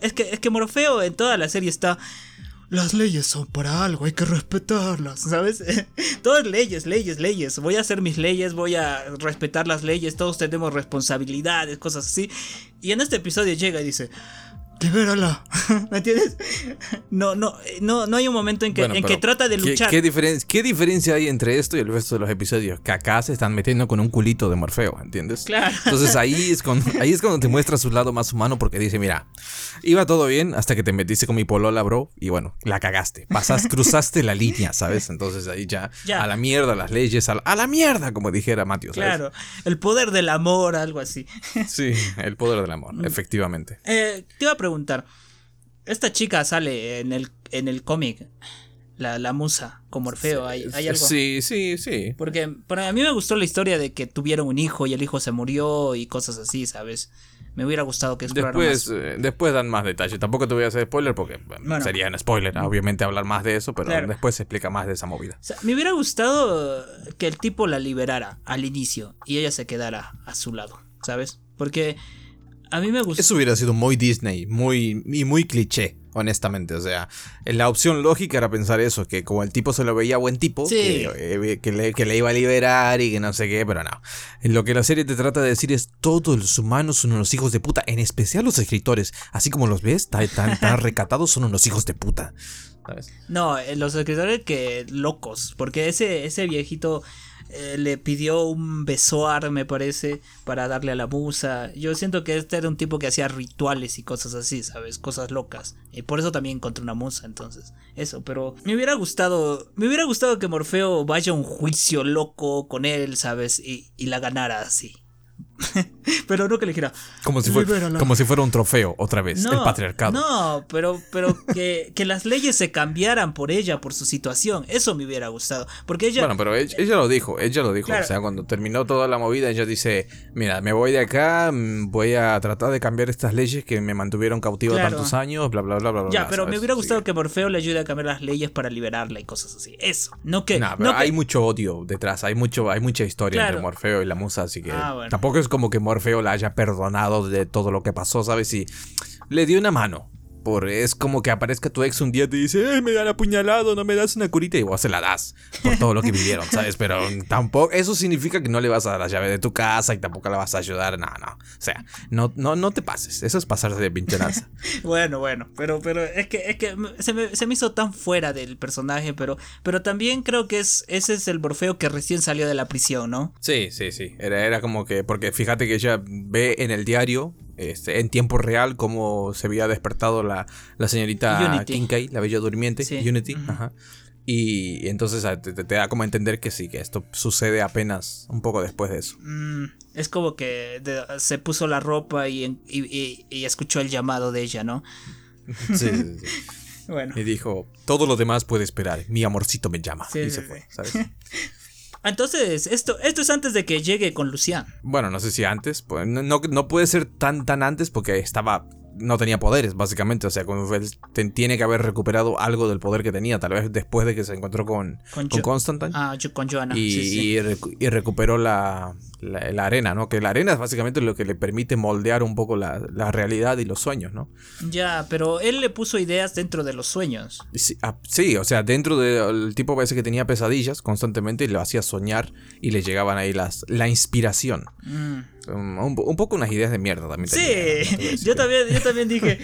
Es que, es que Morfeo en toda la serie está. Las leyes son para algo, hay que respetarlas, ¿sabes? Todas leyes, leyes, leyes. Voy a hacer mis leyes, voy a respetar las leyes, todos tenemos responsabilidades, cosas así. Y en este episodio llega y dice, libérala. ¿Me entiendes? No, no, no, no hay un momento en que, Bueno, en que trata de ¿qué- luchar. ¿qué, diferen- ¿Qué diferencia hay entre esto y el resto de los episodios? Que acá se están metiendo con un culito de Morfeo, ¿entiendes? Claro. Entonces ahí es, cuando, ahí es cuando te muestra su lado más humano porque dice, mira, iba todo bien hasta que te metiste con mi polola, bro, y bueno, la cagaste. Pasaste, cruzaste la línea, ¿sabes? Entonces ahí ya, Ya. a la mierda las leyes, a la, a la mierda, como dijera Mateo, ¿sabes? Claro, el poder del amor, algo así. Sí, el poder del Mm. amor, efectivamente. Eh, te iba a preguntar. Esta chica sale en el, en el cómic. La, la musa con Morfeo. ¿Hay, hay algo? Sí, sí, sí. Porque para mí me gustó la historia de que tuvieron un hijo y el hijo se murió y cosas así, ¿sabes? Me hubiera gustado que explorara Después, más. eh, después dan más detalles. Tampoco te voy a hacer spoiler porque Bueno. sería un spoiler, obviamente, hablar más de eso, pero Claro. después se explica más de esa movida. O sea, me hubiera gustado que el tipo la liberara al inicio y ella se quedara a su lado, ¿sabes? Porque a mí me gusta. Eso hubiera sido muy Disney, muy y muy cliché, honestamente. O sea, la opción lógica era pensar eso, que como el tipo se lo veía buen tipo, Sí. que, eh, que le, que le iba a liberar y que no sé qué, pero no. Lo que la serie te trata de decir es todos los humanos son unos hijos de puta, en especial los escritores, así como los ves, tan, tan, tan recatados son unos hijos de puta. ¿Sabes? No, eh, los escritores que locos, porque ese, ese viejito eh, le pidió un besoar, me parece, para darle a la musa. Yo siento que este era un tipo que hacía rituales y cosas así, ¿sabes? Cosas locas. Y por eso también encontré una musa, entonces. Eso, pero me hubiera gustado, me hubiera gustado que Morfeo vaya a un juicio loco con él, ¿sabes? Y, y la ganara así. pero no que le dijera, Como si, fuera, como si fuera un trofeo, otra vez, el patriarcado. no, pero, pero que, que las leyes se cambiaran por ella, por su situación. Eso me hubiera gustado. Porque ella. Bueno, pero ella, ella lo dijo, ella lo dijo. Claro. O sea, cuando terminó toda la movida, ella dice, mira, me voy de acá, mm, voy a tratar de cambiar estas leyes que me mantuvieron cautivo Claro. tantos años, bla, bla, bla, bla, bla. ya, bla, pero me hubiera gustado Sí. que Morfeo le ayude a cambiar las leyes para liberarla y cosas así. Eso. No que. Nah, pero no que- hay mucho odio detrás, hay mucho, hay mucha historia Claro. entre Morfeo y la musa, así que Ah, bueno. tampoco es como que Morfeo la haya perdonado de todo lo que pasó, ¿sabes? Y le dio una mano. Por, es como que aparezca tu ex un día y te dice, "Ay, me han apuñalado, no me das una curita y vos se la das por todo lo que vivieron, ¿sabes? Pero tampoco, eso significa que no le vas a dar la llave de tu casa y tampoco la vas a ayudar, no, no. O sea, no, no, no te pases, eso es pasarse de pinche lanza. Bueno, bueno, pero, pero es que, es que se, me, se me hizo tan fuera del personaje, pero, pero también creo que es, ese es el Morfeo que recién salió de la prisión, ¿no? Sí, sí, sí. Era, era como que, porque fíjate que ella ve en el diario, este, en tiempo real, cómo se había despertado la, la señorita Unity. La bella durmiente, Sí. Unity. Ajá. Y, entonces ah, te, da como a entender que sí, que esto sucede apenas un poco después de eso. Mm, es como que de- se puso la ropa y, en- y, y- y escuchó el llamado de ella, ¿no? Sí, sí, sí. Bueno. Y dijo, todo lo demás puede esperar, mi amorcito me llama. Sí, y se fue, ¿sabes? Entonces, esto, esto es antes de que llegue con Lucian. Bueno, no sé si antes, pues, no, no, no puede ser tan tan antes porque estaba no tenía poderes básicamente, o sea, como él te- tiene que haber recuperado algo del poder que tenía, tal vez después de que se encontró con, Con Constantine Ah, con Joanna. y, sí, sí. y recu- y recuperó la, la, la arena, ¿no? Que la arena es básicamente lo que le permite moldear un poco la, la realidad y los sueños, ¿no? Ya, pero él le puso ideas dentro de los sueños. Sí, ah, sí, o sea, dentro del tipo parece que tenía pesadillas constantemente y lo hacía soñar y le llegaban ahí las la inspiración. Mm. Un, un poco unas ideas de mierda también. Sí, yo también, yo también dije,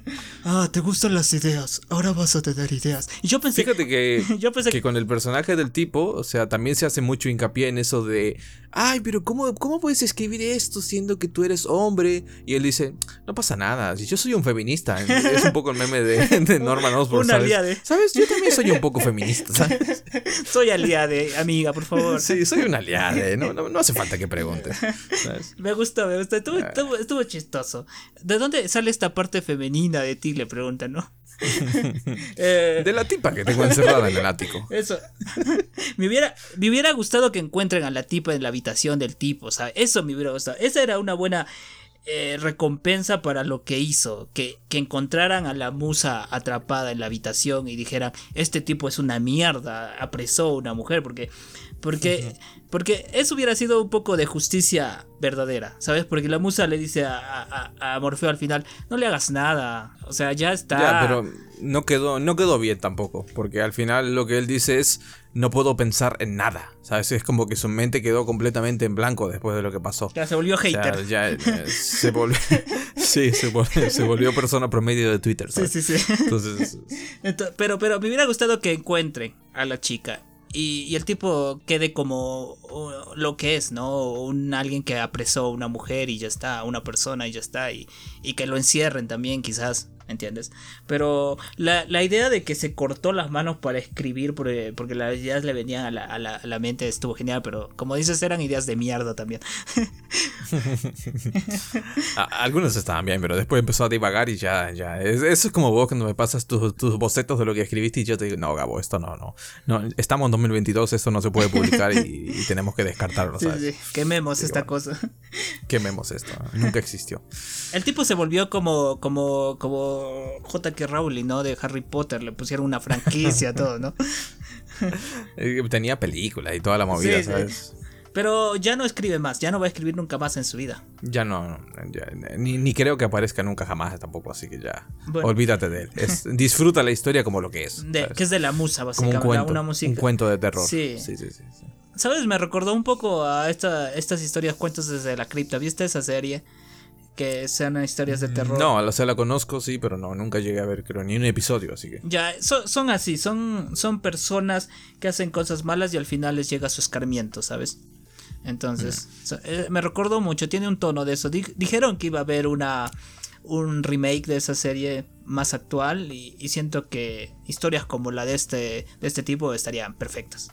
ah, te gustan las ideas, ahora vas a tener ideas. Y yo pensé, Fíjate que, yo pensé que con el personaje del tipo, o sea, también se hace mucho hincapié en eso de, ay, pero ¿cómo, ¿cómo puedes escribir esto siendo que tú eres hombre? Y él dice, no pasa nada, si yo soy un feminista. Es un poco el meme de, de Norman Osborn, ¿sabes? aliade. ¿Sabes? Yo también soy un poco feminista, ¿sabes? soy aliada, amiga, por favor. Sí, soy una aliada, no, no, no hace falta que preguntes. ¿sabes? Me gustó, me gustó, Ah. estuvo, estuvo, estuvo chistoso. ¿De dónde sale esta parte femenina de ti? Le preguntan, ¿no? Eh, De la tipa que tengo encerrada en el ático. Eso. me, hubiera, me hubiera gustado que encuentren a la tipa en la habitación del tipo, ¿sabes? Eso me hubiera gustado. Esa era una buena eh, recompensa para lo que hizo. Que, que encontraran a la musa atrapada en la habitación y dijeran, este tipo es una mierda, apresó a una mujer, porque... Porque, porque eso hubiera sido un poco de justicia verdadera, ¿sabes? Porque la musa le dice a, a- a Morfeo al final, no le hagas nada, o sea, ya está. Ya, pero no quedó, no quedó bien tampoco, porque al final lo que él dice es no puedo pensar en nada, ¿sabes? Es como que su mente quedó completamente en blanco después de lo que pasó. Ya se volvió O sea, hater. ya eh, se volvió, sí, se volvió, se volvió persona promedio de Twitter, Sí, ¿sabes? sí, sí. Entonces, Ento- pero, pero me hubiera gustado que encuentren a la chica y, y el tipo quede como lo que es, ¿no? Un alguien que apresó a una mujer y ya está, una persona y ya está, y, y que lo encierren también quizás. ¿Entiendes? Pero la, la, idea de que se cortó las manos para escribir porque, porque las ideas le venían a la, a, la, a la, mente estuvo genial, pero como dices, eran ideas de mierda también. Algunos estaban bien, pero después empezó a divagar y ya, ya. eso es como vos cuando me pasas tus, tus, bocetos de lo que escribiste y yo te digo, no, Gabo, esto no, no. no estamos en 2022, esto no se puede publicar y, tenemos que descartarlo, ¿sabes? Sí, sí. Quememos esta cosa. Quememos esto, nunca existió. El tipo se volvió como, como, como J.K. Rowling, ¿no? De Harry Potter, le pusieron una franquicia, todo, ¿no? Eh, tenía películas y toda la movida, ¿sabes? Pero ya no escribe más, ya no va a escribir nunca más en su vida. Ya no, ni, creo que aparezca nunca jamás tampoco, así que ya. olvídate de él. disfruta la historia como lo que es. que es de la musa, básicamente. un cuento, una un cuento de terror. Sí. Sí, sí, sí, ¿Sabes? Me recordó un poco a esta, estas historias, cuentos desde la cripta. ¿Viste esa serie? Que sean historias de terror. No, o sea, la conozco, sí, pero no, nunca llegué a ver, creo, ni un episodio, así que. Ya, son así, son, son personas que hacen cosas malas y al final les llega su escarmiento, ¿sabes? Entonces, eh, me recordó mucho, tiene un tono de eso. dijeron que iba a haber una un remake de esa serie más actual y, y, siento que historias como la de este, de este tipo estarían perfectas.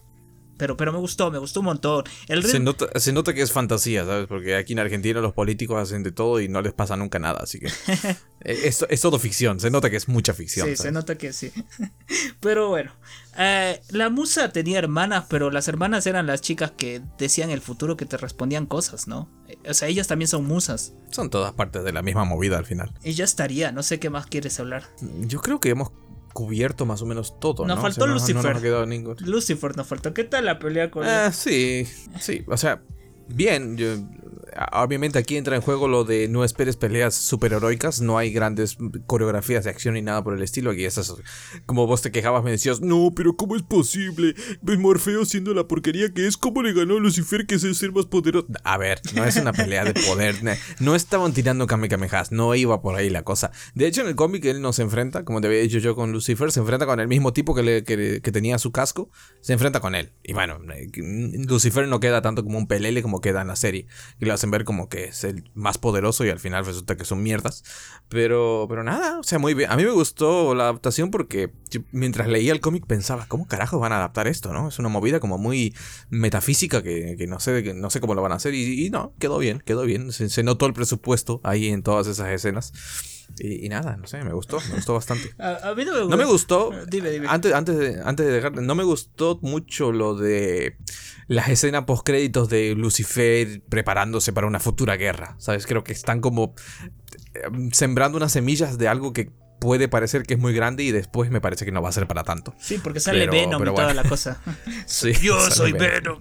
Pero, pero me gustó, me gustó un montón. El se, nota, se nota que es fantasía, ¿sabes? Porque aquí en Argentina los políticos hacen de todo y no les pasa nunca nada, así que... es, es, todo ficción, se nota que es mucha ficción. Sí, se nota que sí. pero bueno, eh, la musa tenía hermanas, pero las hermanas eran las chicas que decían el futuro, que te respondían cosas, ¿no? Eh, o sea, ellas también son musas. Son todas partes de la misma movida al final. Y ya estaría, no sé qué más quieres hablar. Yo creo que hemos cubierto más o menos todo. Nos ¿no? faltó Lucifer. No, Lucifer nos faltó. ¿Qué tal la pelea con ah, Sí, sí. O sea, bien. Yo, obviamente aquí entra en juego lo de no esperes peleas superheroicas, no hay grandes coreografías de acción ni nada por el estilo. Aquí estás, como vos te quejabas, me decías, no, pero ¿cómo es posible? Morfeo siendo la porquería que es, ¿cómo le ganó a Lucifer que es el ser más poderoso? A ver, no es una pelea de poder, no estaban tirando Kamehamehas, no iba por ahí la cosa. De hecho, en el cómic él no se enfrenta, como te había dicho yo con Lucifer, se enfrenta con el mismo tipo que, le, que, tenía su casco, se enfrenta con él. Y bueno, Lucifer no queda tanto como un pelele como queda en la serie. Y lo ver como que es el más poderoso y al final resulta que son mierdas. Pero, pero nada, o sea, muy bien. A mí me gustó la adaptación porque mientras leía el cómic pensaba, ¿cómo carajo van a adaptar esto? ¿no? Es una movida como muy metafísica que, no, sé, no sé cómo lo van a hacer. Y, no, quedó bien, quedó bien. Se, notó el presupuesto ahí en todas esas escenas. Y, nada, no sé, me gustó, me gustó bastante. A, mí no me gustó. No me gustó. Dime, dime. Antes, antes, de, antes de dejar, no me gustó mucho lo de las escenas post créditos de Lucifer preparándose para una futura guerra. ¿Sabes? Creo que están como eh, sembrando unas semillas de algo que puede parecer que es muy grande y después me parece que no va a ser para tanto. Sí, porque sale Venom y toda la cosa. Yo soy Venom.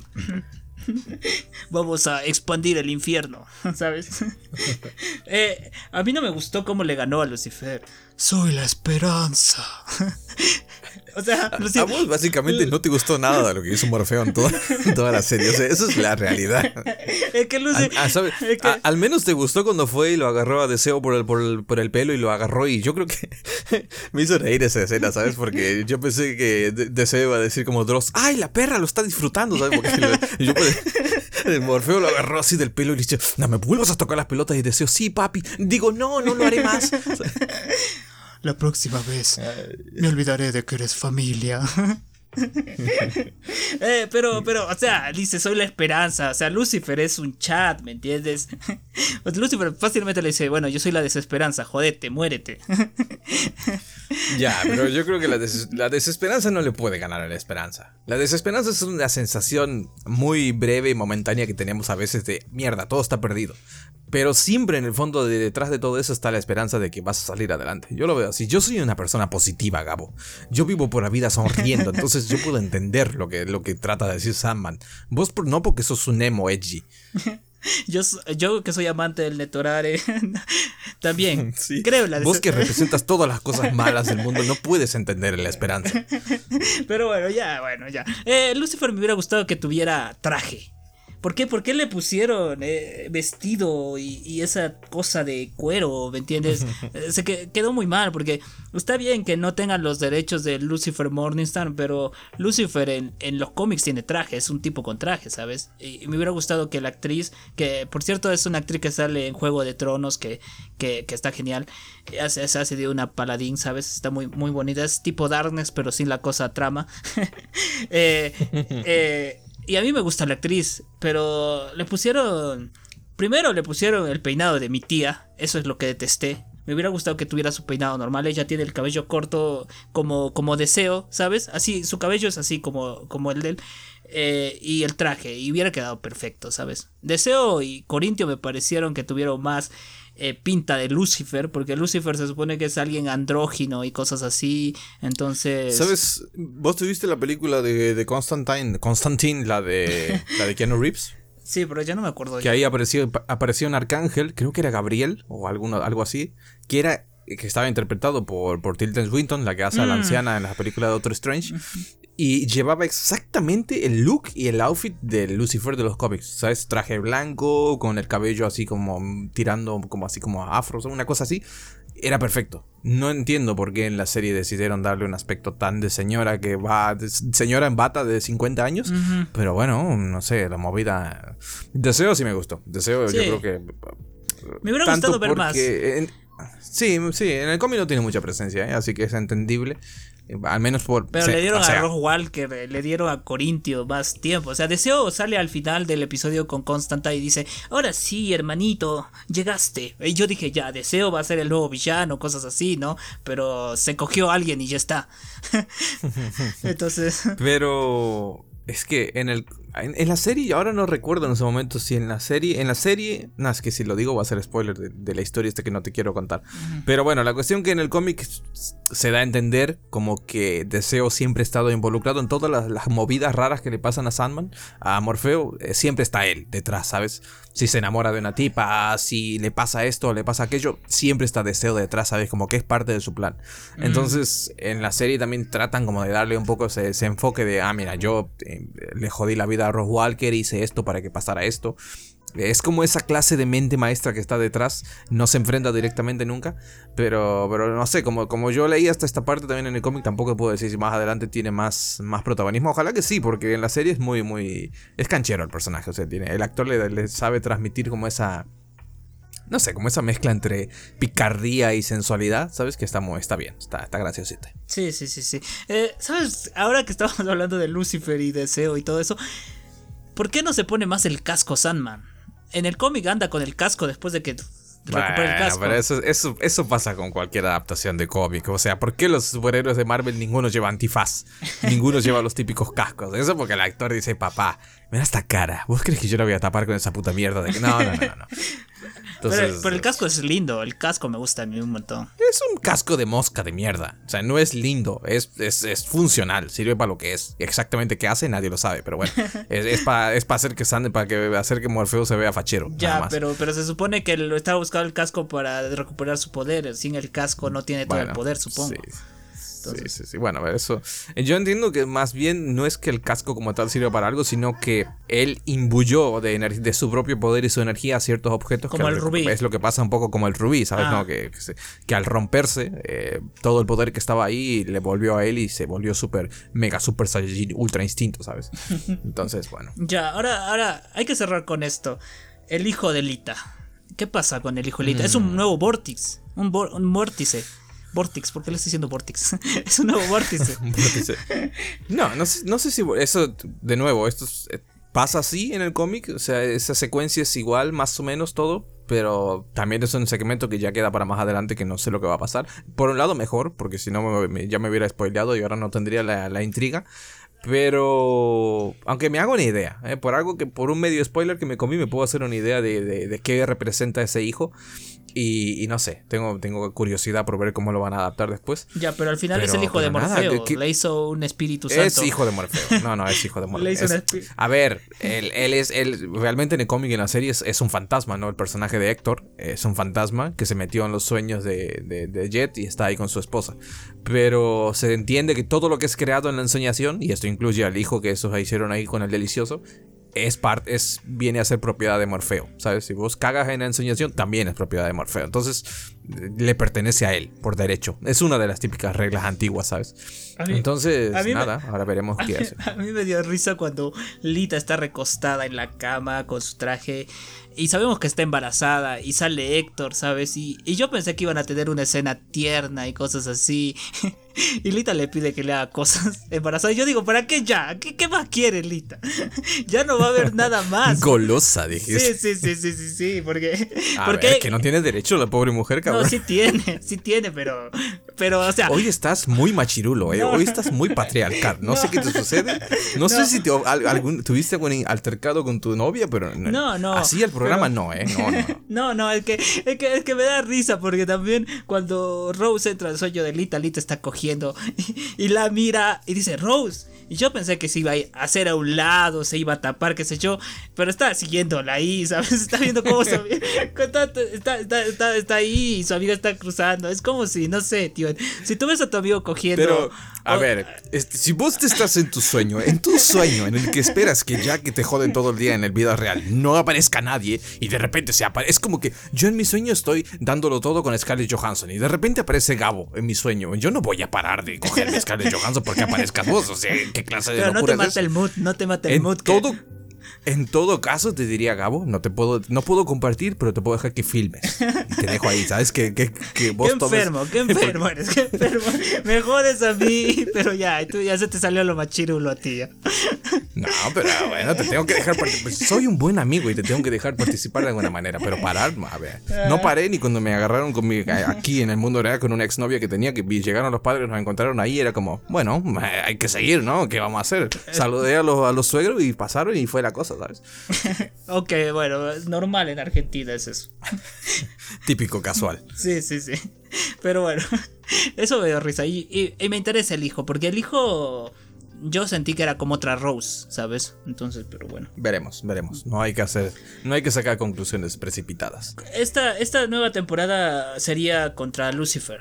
Vamos a expandir el infierno, ¿sabes? Eh, a mí no me gustó cómo le ganó a Lucifer. Soy la esperanza. O sea, a, vos básicamente no te gustó nada de lo que hizo Morfeo en toda, la serie. O sea, eso es la realidad. Es que Lucy, al menos te gustó cuando fue y lo agarró a Deseo por el, por el, pelo y lo agarró. Y yo creo que me hizo reír esa escena, ¿sabes? Porque yo pensé que Deseo iba a decir como Dross, ¡ay, la perra lo está disfrutando! ¿Sabes? Porque yo, el Morfeo lo agarró así del pelo y le dice, no me vuelvas a tocar las pelotas. Y Deseo, sí, papi. Digo, no, no lo haré más. La próxima vez me olvidaré de que eres familia. eh, pero, pero, o sea, dice, soy la esperanza. O sea, Lucifer es un chat, ¿me entiendes? Lucifer fácilmente le dice, bueno, yo soy la desesperanza, jodete, muérete. ya, pero yo creo que la, la, desesperanza no le puede ganar a la esperanza. La desesperanza es una sensación muy breve y momentánea que tenemos a veces de mierda, todo está perdido. Pero siempre en el fondo de detrás de todo eso está la esperanza de que vas a salir adelante. Yo lo veo así. Yo soy una persona positiva, Gabo. Yo vivo por la vida sonriendo, entonces yo puedo entender lo que, lo que trata de decir Sandman. Vos no porque sos un emo edgy. Yo, yo que soy amante del Netorare, también creo la Vos que representas todas las cosas malas del mundo, no puedes entender la esperanza. Pero bueno, ya, bueno, ya. Eh, Lucifer me hubiera gustado que tuviera traje. ¿Por qué, ¿Por qué le pusieron eh, vestido y, esa cosa de cuero? ¿Me entiendes? Eh, se quedó muy mal porque está bien que no tengan los derechos de Lucifer Morningstar, pero Lucifer en, en los cómics tiene traje, es un tipo con traje, ¿sabes? Y, me hubiera gustado que la actriz, que por cierto es una actriz que sale en Juego de Tronos, que, que, que está genial, hace, hace de una paladín, ¿sabes? Está muy, muy bonita, es tipo Darkness, pero sin la cosa trama. eh, eh y a mí me gusta la actriz, pero le pusieron... Primero le pusieron el peinado de mi tía, eso es lo que detesté. Me hubiera gustado que tuviera su peinado normal. Ella tiene el cabello corto como, como deseo, ¿sabes? Así, su cabello es así como, como el de él. Eh, y el traje, y hubiera quedado perfecto, ¿sabes? Deseo y Corintio me parecieron que tuvieron más eh, pinta de Lucifer, porque Lucifer se supone que es alguien andrógino y cosas así, entonces... ¿Sabes? ¿Vos tuviste la película de, de Constantine, Constantine, la de, la de Keanu Reeves? Sí, pero ya no me acuerdo. Que ahí apareció, apareció un arcángel, creo que era Gabriel o alguno, algo así, que era que estaba interpretado por, por Tilden Swinton, la que hace a la mm. anciana en la película de Doctor Strange y llevaba exactamente el look y el outfit de Lucifer de los cómics, ¿sabes? Traje blanco, con el cabello así como tirando como así como afro, una cosa así. Era perfecto. No entiendo por qué en la serie decidieron darle un aspecto tan de señora que va, señora en bata de 50 años. Pero bueno, no sé, la movida... Deseo sí me gustó. Deseo yo creo que... Me hubiera gustado ver más. sí, sí, en el cómic no tiene mucha presencia, ¿eh? así que es entendible. Al menos por. Pero le dieron a Rogue Walker, le dieron a Corintio más tiempo. O sea, Deseo sale al final del episodio con Constanta y dice: Ahora sí, hermanito, llegaste. Y yo dije: Ya, Deseo va a ser el nuevo villano, cosas así, ¿no? Pero se cogió a alguien y ya está. Entonces. Pero. Es que en el en, la serie, ahora no recuerdo en ese momento si en la serie. En la serie. No, es que si lo digo va a ser spoiler de, la historia esta que no te quiero contar. Pero bueno, la cuestión que en el cómic se da a entender como que Deseo siempre ha estado involucrado en todas las, movidas raras que le pasan a Sandman. A Morfeo, eh, siempre está él detrás, ¿sabes? Si se enamora de una tipa, si le pasa esto le pasa aquello, siempre está Deseo detrás, ¿sabes? Como que es parte de su plan. Entonces, en la serie también tratan como de darle un poco ese, enfoque de, ah, mira, yo eh, le jodí la vida a Ross Walker, hice esto para que pasara esto. Es como esa clase de mente maestra que está detrás, no se enfrenta directamente nunca, pero, pero no sé, como, como yo leí hasta esta parte también en el cómic, tampoco puedo decir si más adelante tiene más, más protagonismo. Ojalá que sí, porque en la serie es muy, muy... Es canchero el personaje, o sea, tiene, el actor le, sabe transmitir como esa... No sé, como esa mezcla entre picardía y sensualidad, ¿sabes? Que está, muy, está bien, está, está graciosita. Sí, sí, sí, sí. Eh, ¿Sabes? Ahora que estamos hablando de Lucifer y Deseo y todo eso, ¿por qué no se pone más el casco Sandman? En el cómic anda con el casco después de que recupera el casco. Pero eso, eso, eso pasa con cualquier adaptación de cómic. O sea, ¿por qué los superhéroes de Marvel ninguno lleva antifaz? ninguno lleva los típicos cascos. Eso porque el actor dice, papá, mira esta cara. ¿Vos crees que yo la voy a tapar con esa puta mierda? De que... No, no, no, no pero, el casco es lindo, el casco me gusta a mí un montón. Es un casco de mosca de mierda. O sea, no es lindo, es, es, funcional, sirve para lo que es. Exactamente qué hace, nadie lo sabe, pero bueno, es, para es hacer que Sande, para que hacer que Morfeo se vea fachero. Ya, pero, pero se supone que lo estaba buscando el casco para recuperar su poder. Sin el casco no tiene todo el poder, supongo. Sí. Sí, sí, sí. Bueno, eso. Yo entiendo que más bien no es que el casco como tal sirva para algo, sino que él imbuyó de, de su propio poder y su energía a ciertos objetos. Como el rubí. Es lo que pasa un poco como el rubí, ¿sabes? Ah. Que, que, al romperse, eh, todo el poder que estaba ahí le volvió a él y se volvió súper, mega, super saiyajin, ultra instinto, ¿sabes? Entonces, bueno. Ya, ahora, ahora hay que cerrar con esto. El hijo de Lita. ¿Qué pasa con el hijo de Lita? Es un mm. nuevo Vortex. Un, un vórtice. Vortex, ¿por qué le estoy diciendo Vortex? es un nuevo vórtice. no, no sé, no sé si eso, de nuevo, esto eh, pasa así en el cómic, o sea, esa secuencia es igual, más o menos todo, pero también es un segmento que ya queda para más adelante que no sé lo que va a pasar. Por un lado mejor, porque si no ya me hubiera spoileado y ahora no tendría la, intriga. Pero, aunque me hago una idea, ¿eh? por algo que, por un medio spoiler que me comí, me puedo hacer una idea de, de qué representa ese hijo. Y, no sé, tengo, tengo curiosidad por ver cómo lo van a adaptar después. Ya, pero al final es el hijo de Morfeo. Le hizo un espíritu santo. Es hijo de Morfeo. No, no, es hijo de Morfeo. a ver, él, él, es. Él, realmente en el cómic y en la serie es, un fantasma, ¿no? El personaje de Héctor es un fantasma que se metió en los sueños de, de, Jet y está ahí con su esposa. Pero se entiende que todo lo que es creado en la ensoñación, y esto incluye al hijo que esos hicieron ahí con el delicioso, es parte, es, viene a ser propiedad de Morfeo, ¿sabes? Si vos cagas en la ensoñación, también es propiedad de Morfeo. Entonces, le pertenece a él, por derecho. Es una de las típicas reglas antiguas, ¿sabes? Entonces, nada, ahora veremos qué hace. A mí me dio risa cuando Lita está recostada en la cama con su traje y sabemos que está embarazada y sale Héctor, ¿sabes? Y, y yo pensé que iban a tener una escena tierna y cosas así. Y Lita le pide que le haga cosas embarazadas. Y yo digo, ¿para qué ya? ¿Qué, más quiere Lita? ya no va a haber nada más. Golosa, dijiste. Sí, sí, sí, sí, sí, porque... porque que no tiene derecho la pobre mujer, cabrón. No, sí tiene, sí tiene, pero... Pero, o sea... Hoy estás muy machirulo, ¿eh? Hoy estás muy patriarcal. No, sé qué te sucede. No, sé si te, algún, tuviste algún altercado con tu novia, pero... No, no. Así el programa no, ¿eh? No, no. no, no, es que, es que, es que me da risa porque también cuando Rose entra al sueño de Lita, Lita está cogiendo y, la mira y dice, Rose. Y yo pensé que se iba a hacer a un lado, se iba a tapar, qué sé yo. Pero está siguiéndola ahí, ¿sabes? Está viendo cómo se... está, está, está, ahí y su amiga está cruzando. Es como si, no sé, tío. Si tú ves a tu amigo cogiendo... Pero, a ver, si vos te estás en tu sueño, en tu sueño, en el que esperas que ya que te joden todo el día en el vida real, no aparezca nadie y de repente se aparece. Es como que yo en mi sueño estoy dándolo todo con Scarlett Johansson y de repente aparece Gabo en mi sueño. Yo no voy a parar de cogerme Scarlett Johansson porque aparezcas vos. O sea, ¿qué clase de Pero no te mata el mood, no te mata el en mood. Todo, en todo caso, te diría, Gabo, no te puedo, no puedo compartir, pero te puedo dejar que filmes. Y te dejo ahí, ¿sabes? Que, que, que vos Qué enfermo, qué enfermo eres, qué enfermo. Me jodes a mí, pero ya, tú ya se te salió lo machirulo a ti. No, pero bueno, te tengo que dejar participar. Soy un buen amigo y te tengo que dejar participar de alguna manera, pero parar, a ver. No paré ni cuando me agarraron con mi, aquí en el mundo real con una exnovia que tenía, que llegaron los padres, nos encontraron ahí, era como, bueno, hay que seguir, ¿no? ¿Qué vamos a hacer? Saludé a los, a los suegros y pasaron y fue la cosa, ¿sabes? ok, bueno, es normal en Argentina es eso. Típico casual. Sí, sí, sí. Pero bueno, eso me dio risa. Y, me interesa el hijo, porque el hijo yo sentí que era como otra Rose, ¿sabes? Entonces, pero bueno. Veremos, veremos. No hay que hacer, no hay que sacar conclusiones precipitadas. Esta, esta nueva temporada sería contra Lucifer.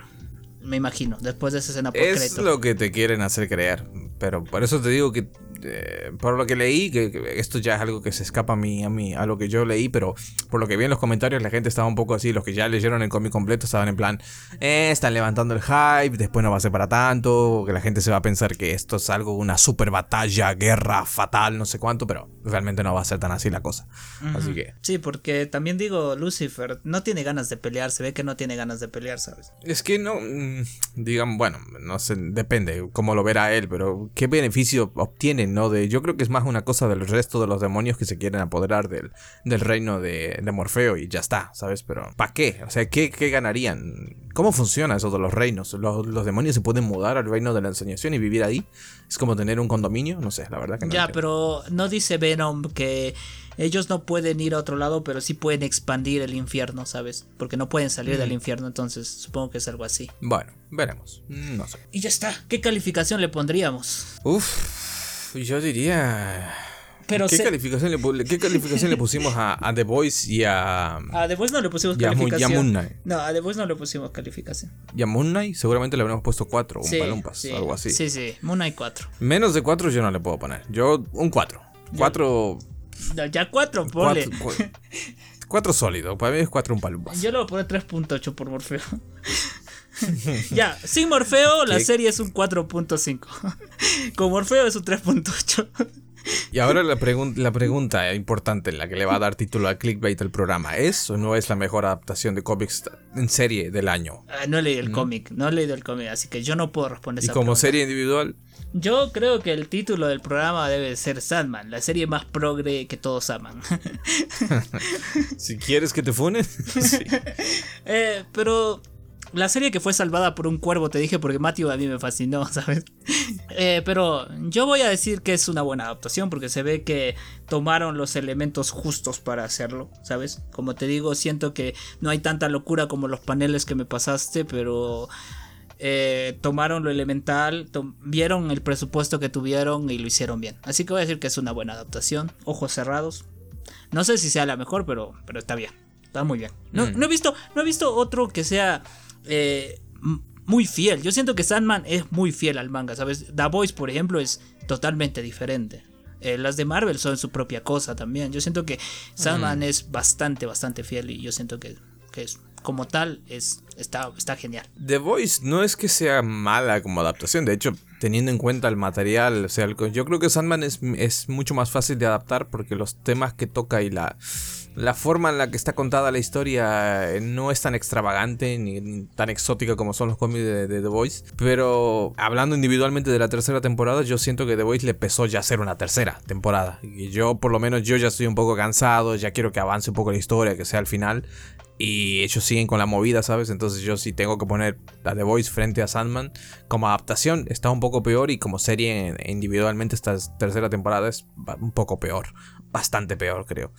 Me imagino, después de esa escena por Es lo que te quieren hacer creer. Pero por eso te digo que eh, por lo que leí, que, esto ya es algo que se escapa a mí, a mí, a lo que yo leí, pero por lo que vi en los comentarios, la gente estaba un poco así, los que ya leyeron el cómic completo estaban en plan, eh, están levantando el hype, después no va a ser para tanto, que la gente se va a pensar que esto es algo, una super batalla, guerra fatal, no sé cuánto, pero realmente no va a ser tan así la cosa. Así que... Sí, porque también digo, Lucifer no tiene ganas de pelear, se ve que no tiene ganas de pelear, ¿sabes? Es que no, mm, digan, bueno, no sé, depende cómo lo verá él, pero ¿qué beneficio obtienen ¿no? De, yo creo que es más una cosa del resto de los demonios que se quieren apoderar del, del reino de, de, Morfeo y ya está, ¿sabes? Pero ¿para qué? O sea, ¿qué, ¿qué, ganarían? ¿Cómo funciona eso de los reinos? ¿Los, ¿Los, demonios se pueden mudar al reino de la enseñación y vivir ahí? ¿Es como tener un condominio? No sé, la verdad que no. Ya, pero no dice Venom que ellos no pueden ir a otro lado, pero sí pueden expandir el infierno, ¿sabes? Porque no pueden salir del infierno, entonces supongo que es algo así. Bueno, veremos. No sé. Y ya está. ¿Qué calificación le pondríamos? Uf. Yo diría. Pero ¿Qué, calificación le, ¿Qué calificación le pusimos a, The Voice y a. A The Voice no le pusimos calificación. Y a Moon Knight. No, a The Voice no le pusimos calificación. Y a Moon Knight seguramente le habríamos puesto 4, un palumpas, algo así. Sí, sí, Moon Knight 4. Menos de 4 yo no le puedo poner. Yo, un 4. 4. ya 4, ponle. 4 sólido, para mí es 4 un palumpas. Yo le voy a poner 3.8 por Morfeo. ya, sin Morfeo la serie es un 4.5. Con Morfeo es un 3.8. Y ahora la, la pregunta importante, la que le va a dar título a clickbait al programa, ¿es o no es la mejor adaptación de cómics en serie del año? Ah, no he leído el cómic, no he leído el cómic, así que yo no puedo responder ¿Y como serie individual? Yo creo que el título del programa debe ser Sandman, la serie más progre que todos aman. si quieres que te funes. sí. eh, pero la serie que fue salvada por un cuervo, te dije, porque Matthew a mí me fascinó, ¿sabes? Eh, pero yo voy a decir que es una buena adaptación porque se ve que tomaron los elementos justos para hacerlo, ¿sabes? Como te digo, siento que no hay tanta locura como los paneles que me pasaste, pero eh, tomaron lo elemental, vieron el presupuesto que tuvieron y lo hicieron bien. Así que voy a decir que es una buena adaptación, ojos cerrados. No sé si sea la mejor, pero, pero está bien. Está muy bien. No, mm. no, he visto, no he visto otro que sea eh, muy fiel. Yo siento que Sandman es muy fiel al manga, ¿sabes? The Voice, por ejemplo, es totalmente diferente. Eh, las de Marvel son su propia cosa también. Yo siento que Sandman mm. es bastante, bastante fiel y yo siento que, que es, como tal es, está, está genial. The Voice no es que sea mala como adaptación, de hecho, teniendo en cuenta el material, o sea, yo creo que Sandman es, es mucho más fácil de adaptar porque los temas que toca y la la forma en la que está contada la historia eh, no es tan extravagante ni, tan exótica como son los cómics de, The Voice. Pero hablando individualmente de la tercera temporada, yo siento que The Voice le pesó ya hacer una tercera temporada. Y yo, por lo menos, yo ya estoy un poco cansado, ya quiero que avance un poco la historia, que sea al final. Y ellos siguen con la movida, ¿sabes? Entonces yo sí tengo que poner a The Voice frente a Sandman. Como adaptación está un poco peor y como serie individualmente esta tercera temporada es un poco peor. Bastante peor, creo.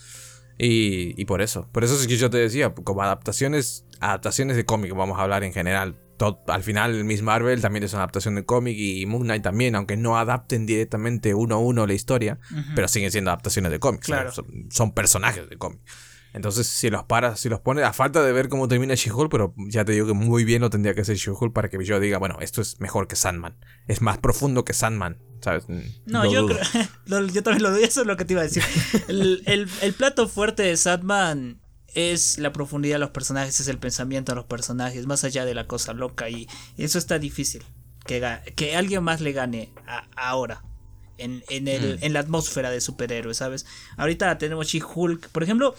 Y, por eso, por eso es que yo te decía, como adaptaciones, adaptaciones de cómic, vamos a hablar en general. al final, Miss Marvel también es una adaptación de cómic y Moon Knight también, aunque no adapten directamente uno a uno la historia, pero siguen siendo adaptaciones de cómics. son, personajes de cómic. Entonces, si los paras, si los pones, a falta de ver cómo termina She-Hulk, pero ya te digo que muy bien lo tendría que ser She-Hulk para que yo diga, bueno, esto es mejor que Sandman. Es más profundo que Sandman. ¿Sabes? Mm, no, yo, creo, yo también lo dudo, eso es lo que te iba a decir. El, plato fuerte de Sandman es la profundidad de los personajes, es el pensamiento de los personajes, más allá de la cosa loca. Y eso está difícil. Que, que alguien más le gane ahora. En, el, mm. en la atmósfera de superhéroes, ¿sabes? Ahorita tenemos She-Hulk. Por ejemplo,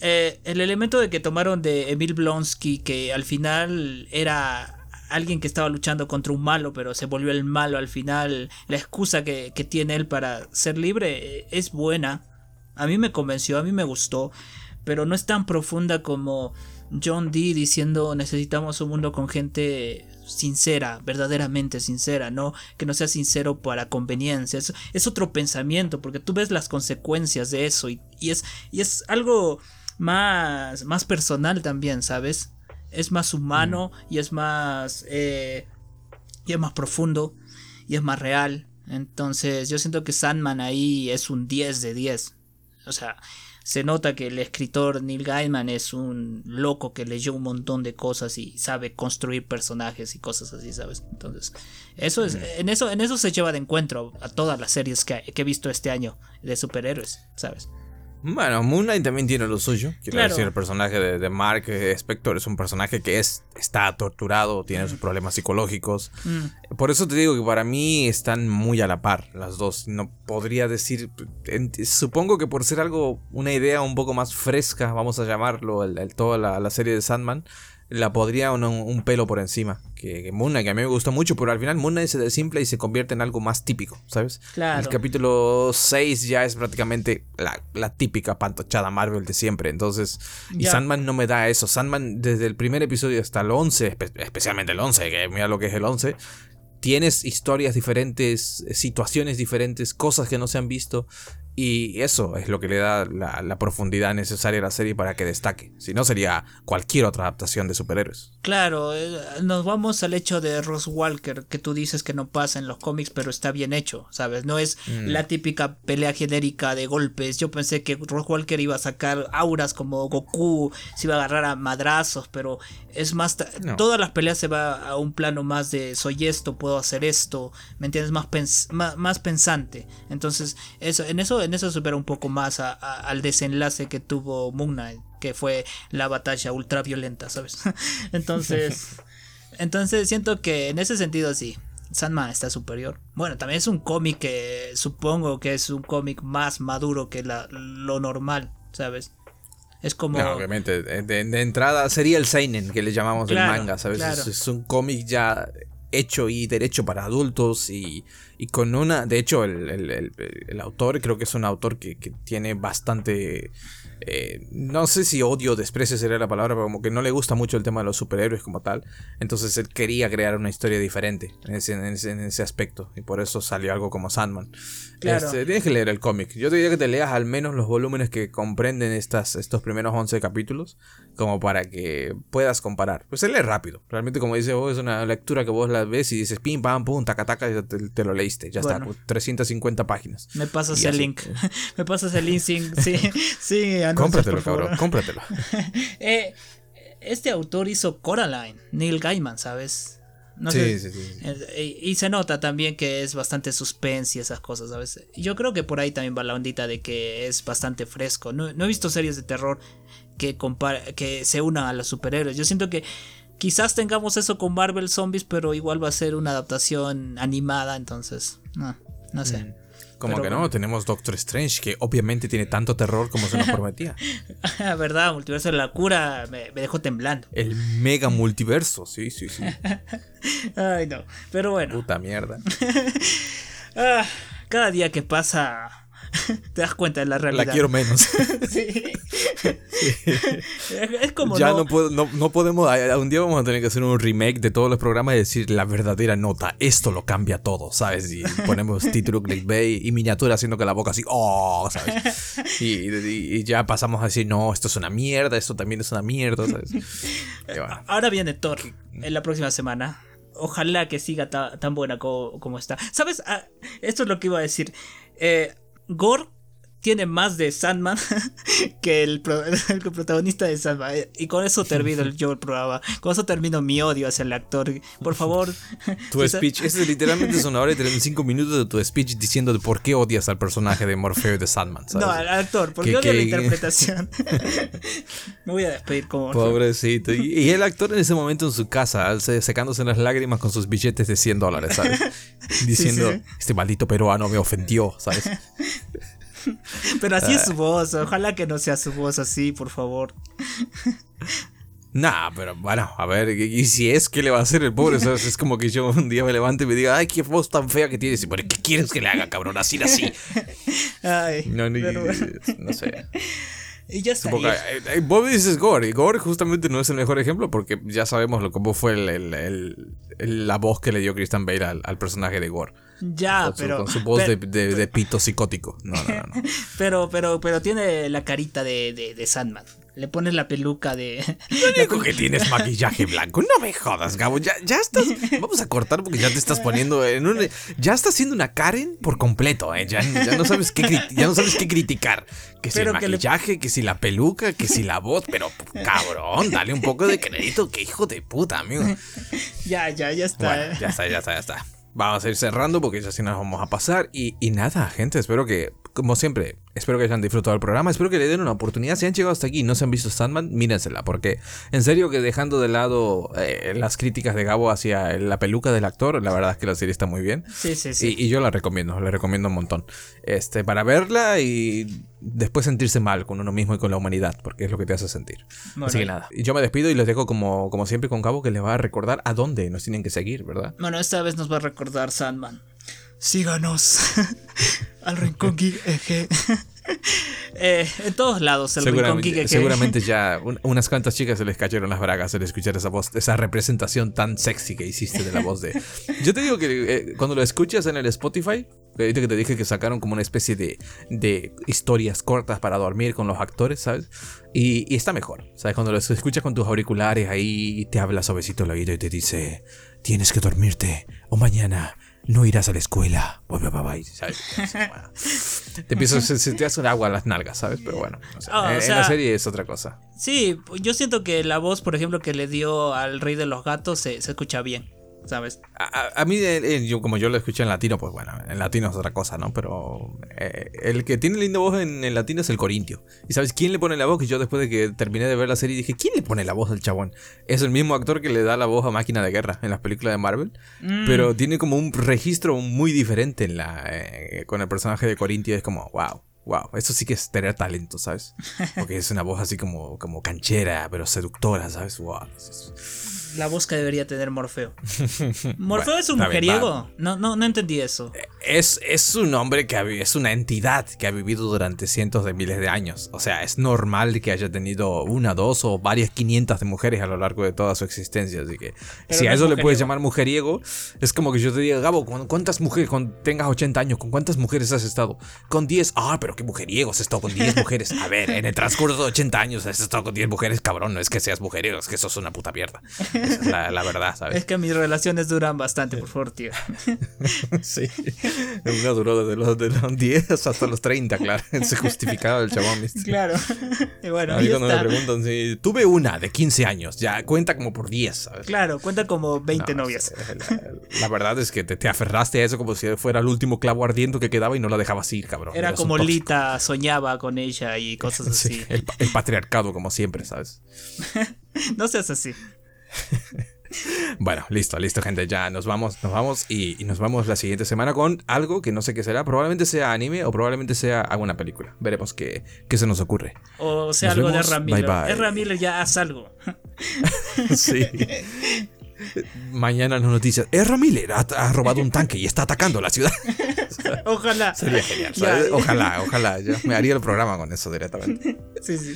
eh, el elemento de que tomaron de Emil Blonsky, que al final era alguien que estaba luchando contra un malo, pero se volvió el malo al final, la excusa que, tiene él para ser libre eh, es buena. A mí me convenció, a mí me gustó, pero no es tan profunda como John Dee diciendo necesitamos un mundo con gente sincera, verdaderamente sincera, no que no sea sincero para conveniencia. Es, otro pensamiento, porque tú ves las consecuencias de eso y, es, y es algo más, más personal también, ¿sabes? Es más humano mm. y es más eh, y es más profundo y es más real. Entonces yo siento que Sandman ahí es un 10 de 10. O sea, se nota que el escritor Neil Gaiman es un loco que leyó un montón de cosas y sabe construir personajes y cosas así, ¿sabes? Entonces, eso es, mm. en eso, en eso se lleva de encuentro a todas las series que, que he visto este año de superhéroes, ¿sabes? Bueno, Moon Knight también tiene lo suyo. Quiero decir, el personaje de, Mark Spector es un personaje que es, está torturado, tiene sus problemas psicológicos. Mm. Por eso te digo que para mí están muy a la par las dos. No podría decir. supongo que por ser algo, una idea un poco más fresca, vamos a llamarlo, el, toda la, serie de Sandman, la podría un, un pelo por encima que, que, Moon Knight, que a mí me gustó mucho, pero al final Moon Knight se desimple y se convierte en algo más típico, ¿sabes? Claro. El capítulo 6 ya es prácticamente la, típica pantochada Marvel de siempre, entonces... Y Sandman no me da eso. Sandman desde el primer episodio hasta el 11, especialmente el 11, que mira lo que es el 11, tienes historias diferentes, situaciones diferentes, cosas que no se han visto. Y eso es lo que le da la, profundidad necesaria a la serie para que destaque. Si no, sería cualquier otra adaptación de superhéroes. Claro, eh, nos vamos al hecho de Ross Walker, que tú dices que no pasa en los cómics, pero está bien hecho, ¿sabes? No es mm. la típica pelea genérica de golpes. Yo pensé que Ross Walker iba a sacar auras como Goku, se iba a agarrar a madrazos, pero es más. Todas las peleas se va a un plano más de soy esto, puedo hacer esto, ¿me entiendes? Más, más, pensante. Entonces, eso, en eso en eso supera un poco más al desenlace que tuvo Moon Knight, que fue la batalla ultra violenta, ¿sabes? entonces, entonces siento que en ese sentido sí. Sandman está superior. Bueno, también es un cómic que supongo que es un cómic más maduro que lo normal, ¿sabes? Es como. obviamente. De, entrada sería el Seinen que le llamamos el manga, ¿sabes? es, un cómic ya hecho y derecho para adultos y, y con una, de hecho el, el, el, autor creo que es un autor que, que tiene bastante eh, no sé si odio o desprecio sería la palabra, pero como que no le gusta mucho el tema de los superhéroes como tal. Entonces él quería crear una historia diferente en ese, aspecto. Y por eso salió algo como Sandman. Este, tienes que leer el cómic. Yo te diría que te leas al menos los volúmenes que comprenden estas, estos primeros 11 capítulos. Como para que puedas comparar. Pues se lee rápido. Realmente, como dice vos, es una lectura que vos la ves y dices pim, pam, pum, taca, taca, y te, lo leíste. Ya está, 350 páginas. Me pasas el link. Me pasas el link, sí, sí, cómpratelo, cabrón, cómpratelo. Eh, este autor hizo Coraline, Neil Gaiman, ¿sabes? Sí, sí, sí, Y, se nota también que es bastante suspense y esas cosas, ¿sabes? Yo creo que por ahí también va la ondita de que es bastante fresco. No, he visto series de terror que, que se unan a los superhéroes. Yo siento que quizás tengamos eso con Marvel Zombies, pero igual va a ser una adaptación animada, entonces, no, no sé. Mm. Como que no, tenemos Doctor Strange, que obviamente tiene tanto terror como se nos prometía. Verdad, multiverso de la cura me, dejó temblando. El mega multiverso, sí, sí, sí. Ay, no. Pero bueno. Puta mierda. Ah, cada día que pasa te das cuenta de la realidad. La quiero menos. sí. Es como. Ya no, no, podemos. Un día vamos a tener que hacer un remake de todos los programas y decir la verdadera nota. Esto lo cambia todo, ¿sabes? Y ponemos título clickbait y miniatura haciendo que la boca así. ¡Oh! ¿sabes? Y, ya pasamos a decir, no, esto es una mierda, esto también es una mierda, ¿sabes? Ahora viene Thor en la próxima semana ojalá que siga tan buena como, está. ¿Sabes? Ah, esto es lo que iba a decir. Eh, Gore tiene más de Sandman que el, protagonista de Sandman. Y con eso termino yo el programa. Con eso termino mi odio hacia el actor. Por favor. Tu speech. Ese literalmente es una hora y 35 minutos de tu speech diciendo de por qué odias al personaje de Morfeo de Sandman. No, al actor. Porque odio la interpretación. Me voy a despedir como. Pobrecito. Y, el actor en ese momento en su casa, secándose las lágrimas con sus billetes de 100 dólares, ¿sabes? Diciendo, este maldito peruano me ofendió, ¿sabes? Pero así es su voz. Ojalá que no sea su voz así, por favor. Nah, pero bueno, a ver, y si es, ¿qué le va a hacer el pobre? es como que yo un día me levante y me diga, ay, qué voz tan fea que tienes. Y ¿qué quieres que le haga, cabrón? Así, así. Ay, no, no sé. Y ya está. Dices Gore, y Gore justamente no es el mejor ejemplo porque ya sabemos lo, cómo fue la voz que le dio Christian Bale al, personaje de Gore. Ya, pero. con su voz de, pito psicótico. No, no, no. pero, pero, pero tiene la carita de, de Sandman. Le pones la peluca de. No digo que tienes maquillaje blanco. No me jodas, Gabo. Ya, ya estás. Vamos a cortar porque ya te estás poniendo en un. Ya estás siendo una Karen por completo, ¿eh? Ya, no, sabes qué, ya no sabes qué criticar. Que si el maquillaje, que, si la peluca, que si la voz. Pero, cabrón, dale un poco de crédito. Que hijo de puta, amigo. Ya, ya, ya está. ¿eh? Ya está, ya está, ya está. Vamos a ir cerrando porque ya sí nos vamos a pasar. Y, y nada, gente, espero que como siempre, espero que hayan disfrutado el programa. Espero que le den una oportunidad. Si han llegado hasta aquí y no se han visto Sandman, mírensela. Porque en serio que dejando de lado eh, las críticas de Gabo hacia la peluca del actor, la verdad es que la serie está muy bien. Sí, sí, sí. Y, yo la recomiendo, la recomiendo un montón. Este, para verla y después sentirse mal con uno mismo y con la humanidad, porque es lo que te hace sentir. Así que nada. Yo me despido y les dejo como, como siempre con Gabo que les va a recordar a dónde nos tienen que seguir, ¿verdad? Bueno, esta vez nos va a recordar Sandman síganos al Rincón Geek eh, en todos lados el Rincón Geek Seguramente ya unas cuantas chicas se les cayeron las bragas al escuchar esa voz, esa representación tan sexy que hiciste de la voz de... Yo te digo que eh, cuando lo escuchas en el Spotify, que te dije que sacaron como una especie de, de historias cortas para dormir con los actores, ¿sabes? Y, está mejor, ¿sabes? Cuando lo escuchas con tus auriculares ahí te habla suavecito el oído y te dice, tienes que dormirte o mañana no irás a la escuela. ¿sabes? te empiezas, se, te hace un agua a las nalgas, ¿sabes? Pero bueno, ah, en, la serie es otra cosa. Sí, yo siento que la voz, por ejemplo, que le dio al rey de los gatos se escucha bien. ¿Sabes? A, mí, eh, yo, como yo lo escuché en latino, pues bueno, en latino es otra cosa, ¿no? Pero eh, el que tiene linda voz en, el latino es el Corintio. ¿Y sabes quién le pone la voz? Que yo después de que terminé de ver la serie dije, ¿quién le pone la voz al chabón? Es el mismo actor que le da la voz a Máquina de Guerra en las películas de Marvel, mm. pero tiene como un registro muy diferente en la, eh, con el personaje de Corintio. Es como, wow. Wow, eso sí que es tener talento, ¿sabes? Porque es una voz así como, como canchera, pero seductora, ¿sabes? Wow la voz que debería tener Morfeo. ¿Morfeo es un mujeriego? No, no, no entendí eso. Es, es un hombre que es una entidad que ha vivido durante cientos de miles de años. O sea, es normal que haya tenido una, dos o varias quinientas de mujeres a lo largo de toda su existencia. Así que si a eso le puedes llamar mujeriego, es como que yo te diga, Gabo, ¿cuántas mujeres, cuando tengas 80 años, ¿con cuántas mujeres has estado? Con 10. Ah, pero qué mujeriego, has estado con 10 mujeres. A ver, en el transcurso de 80 años has estado con 10 mujeres, cabrón. No es que seas mujeriego, es que sos una puta mierda la, verdad, ¿sabes? Es que mis relaciones duran bastante, por favor, tío. sí. Una duró desde los, de los 10 hasta los 30, claro. Se justificaba el chabón. ¿viste? Claro. Y bueno, A mí cuando me está. preguntan si tuve una de 15 años, ya cuenta como por 10, ¿sabes? Claro, cuenta como 20 No, novias. La, la verdad es que te, te aferraste a eso como si fuera el último clavo ardiendo que quedaba y no la dejabas ir, cabrón. Era Eras como. Lita soñaba con ella y cosas así. Sí, el, pa- el patriarcado, como siempre, ¿sabes? No seas así. Bueno, listo, listo, gente. Ya nos vamos, nos vamos y, y nos vamos la siguiente semana con algo que no sé qué será. Probablemente sea anime o probablemente sea alguna película. Veremos qué, qué se nos ocurre. O sea, Nos algo vemos. de. Bye, bye. Miller ya haz algo. Sí. Mañana las noticias. Ezra Miller ha, ha robado un tanque y está atacando la ciudad. Ojalá. Sería genial. Ojalá, ojalá. Yo me haría el programa con eso directamente. Sí, sí.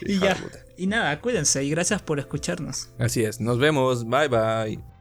Y ya. Y nada, cuídense y gracias por escucharnos. Así es. Nos vemos. Bye bye.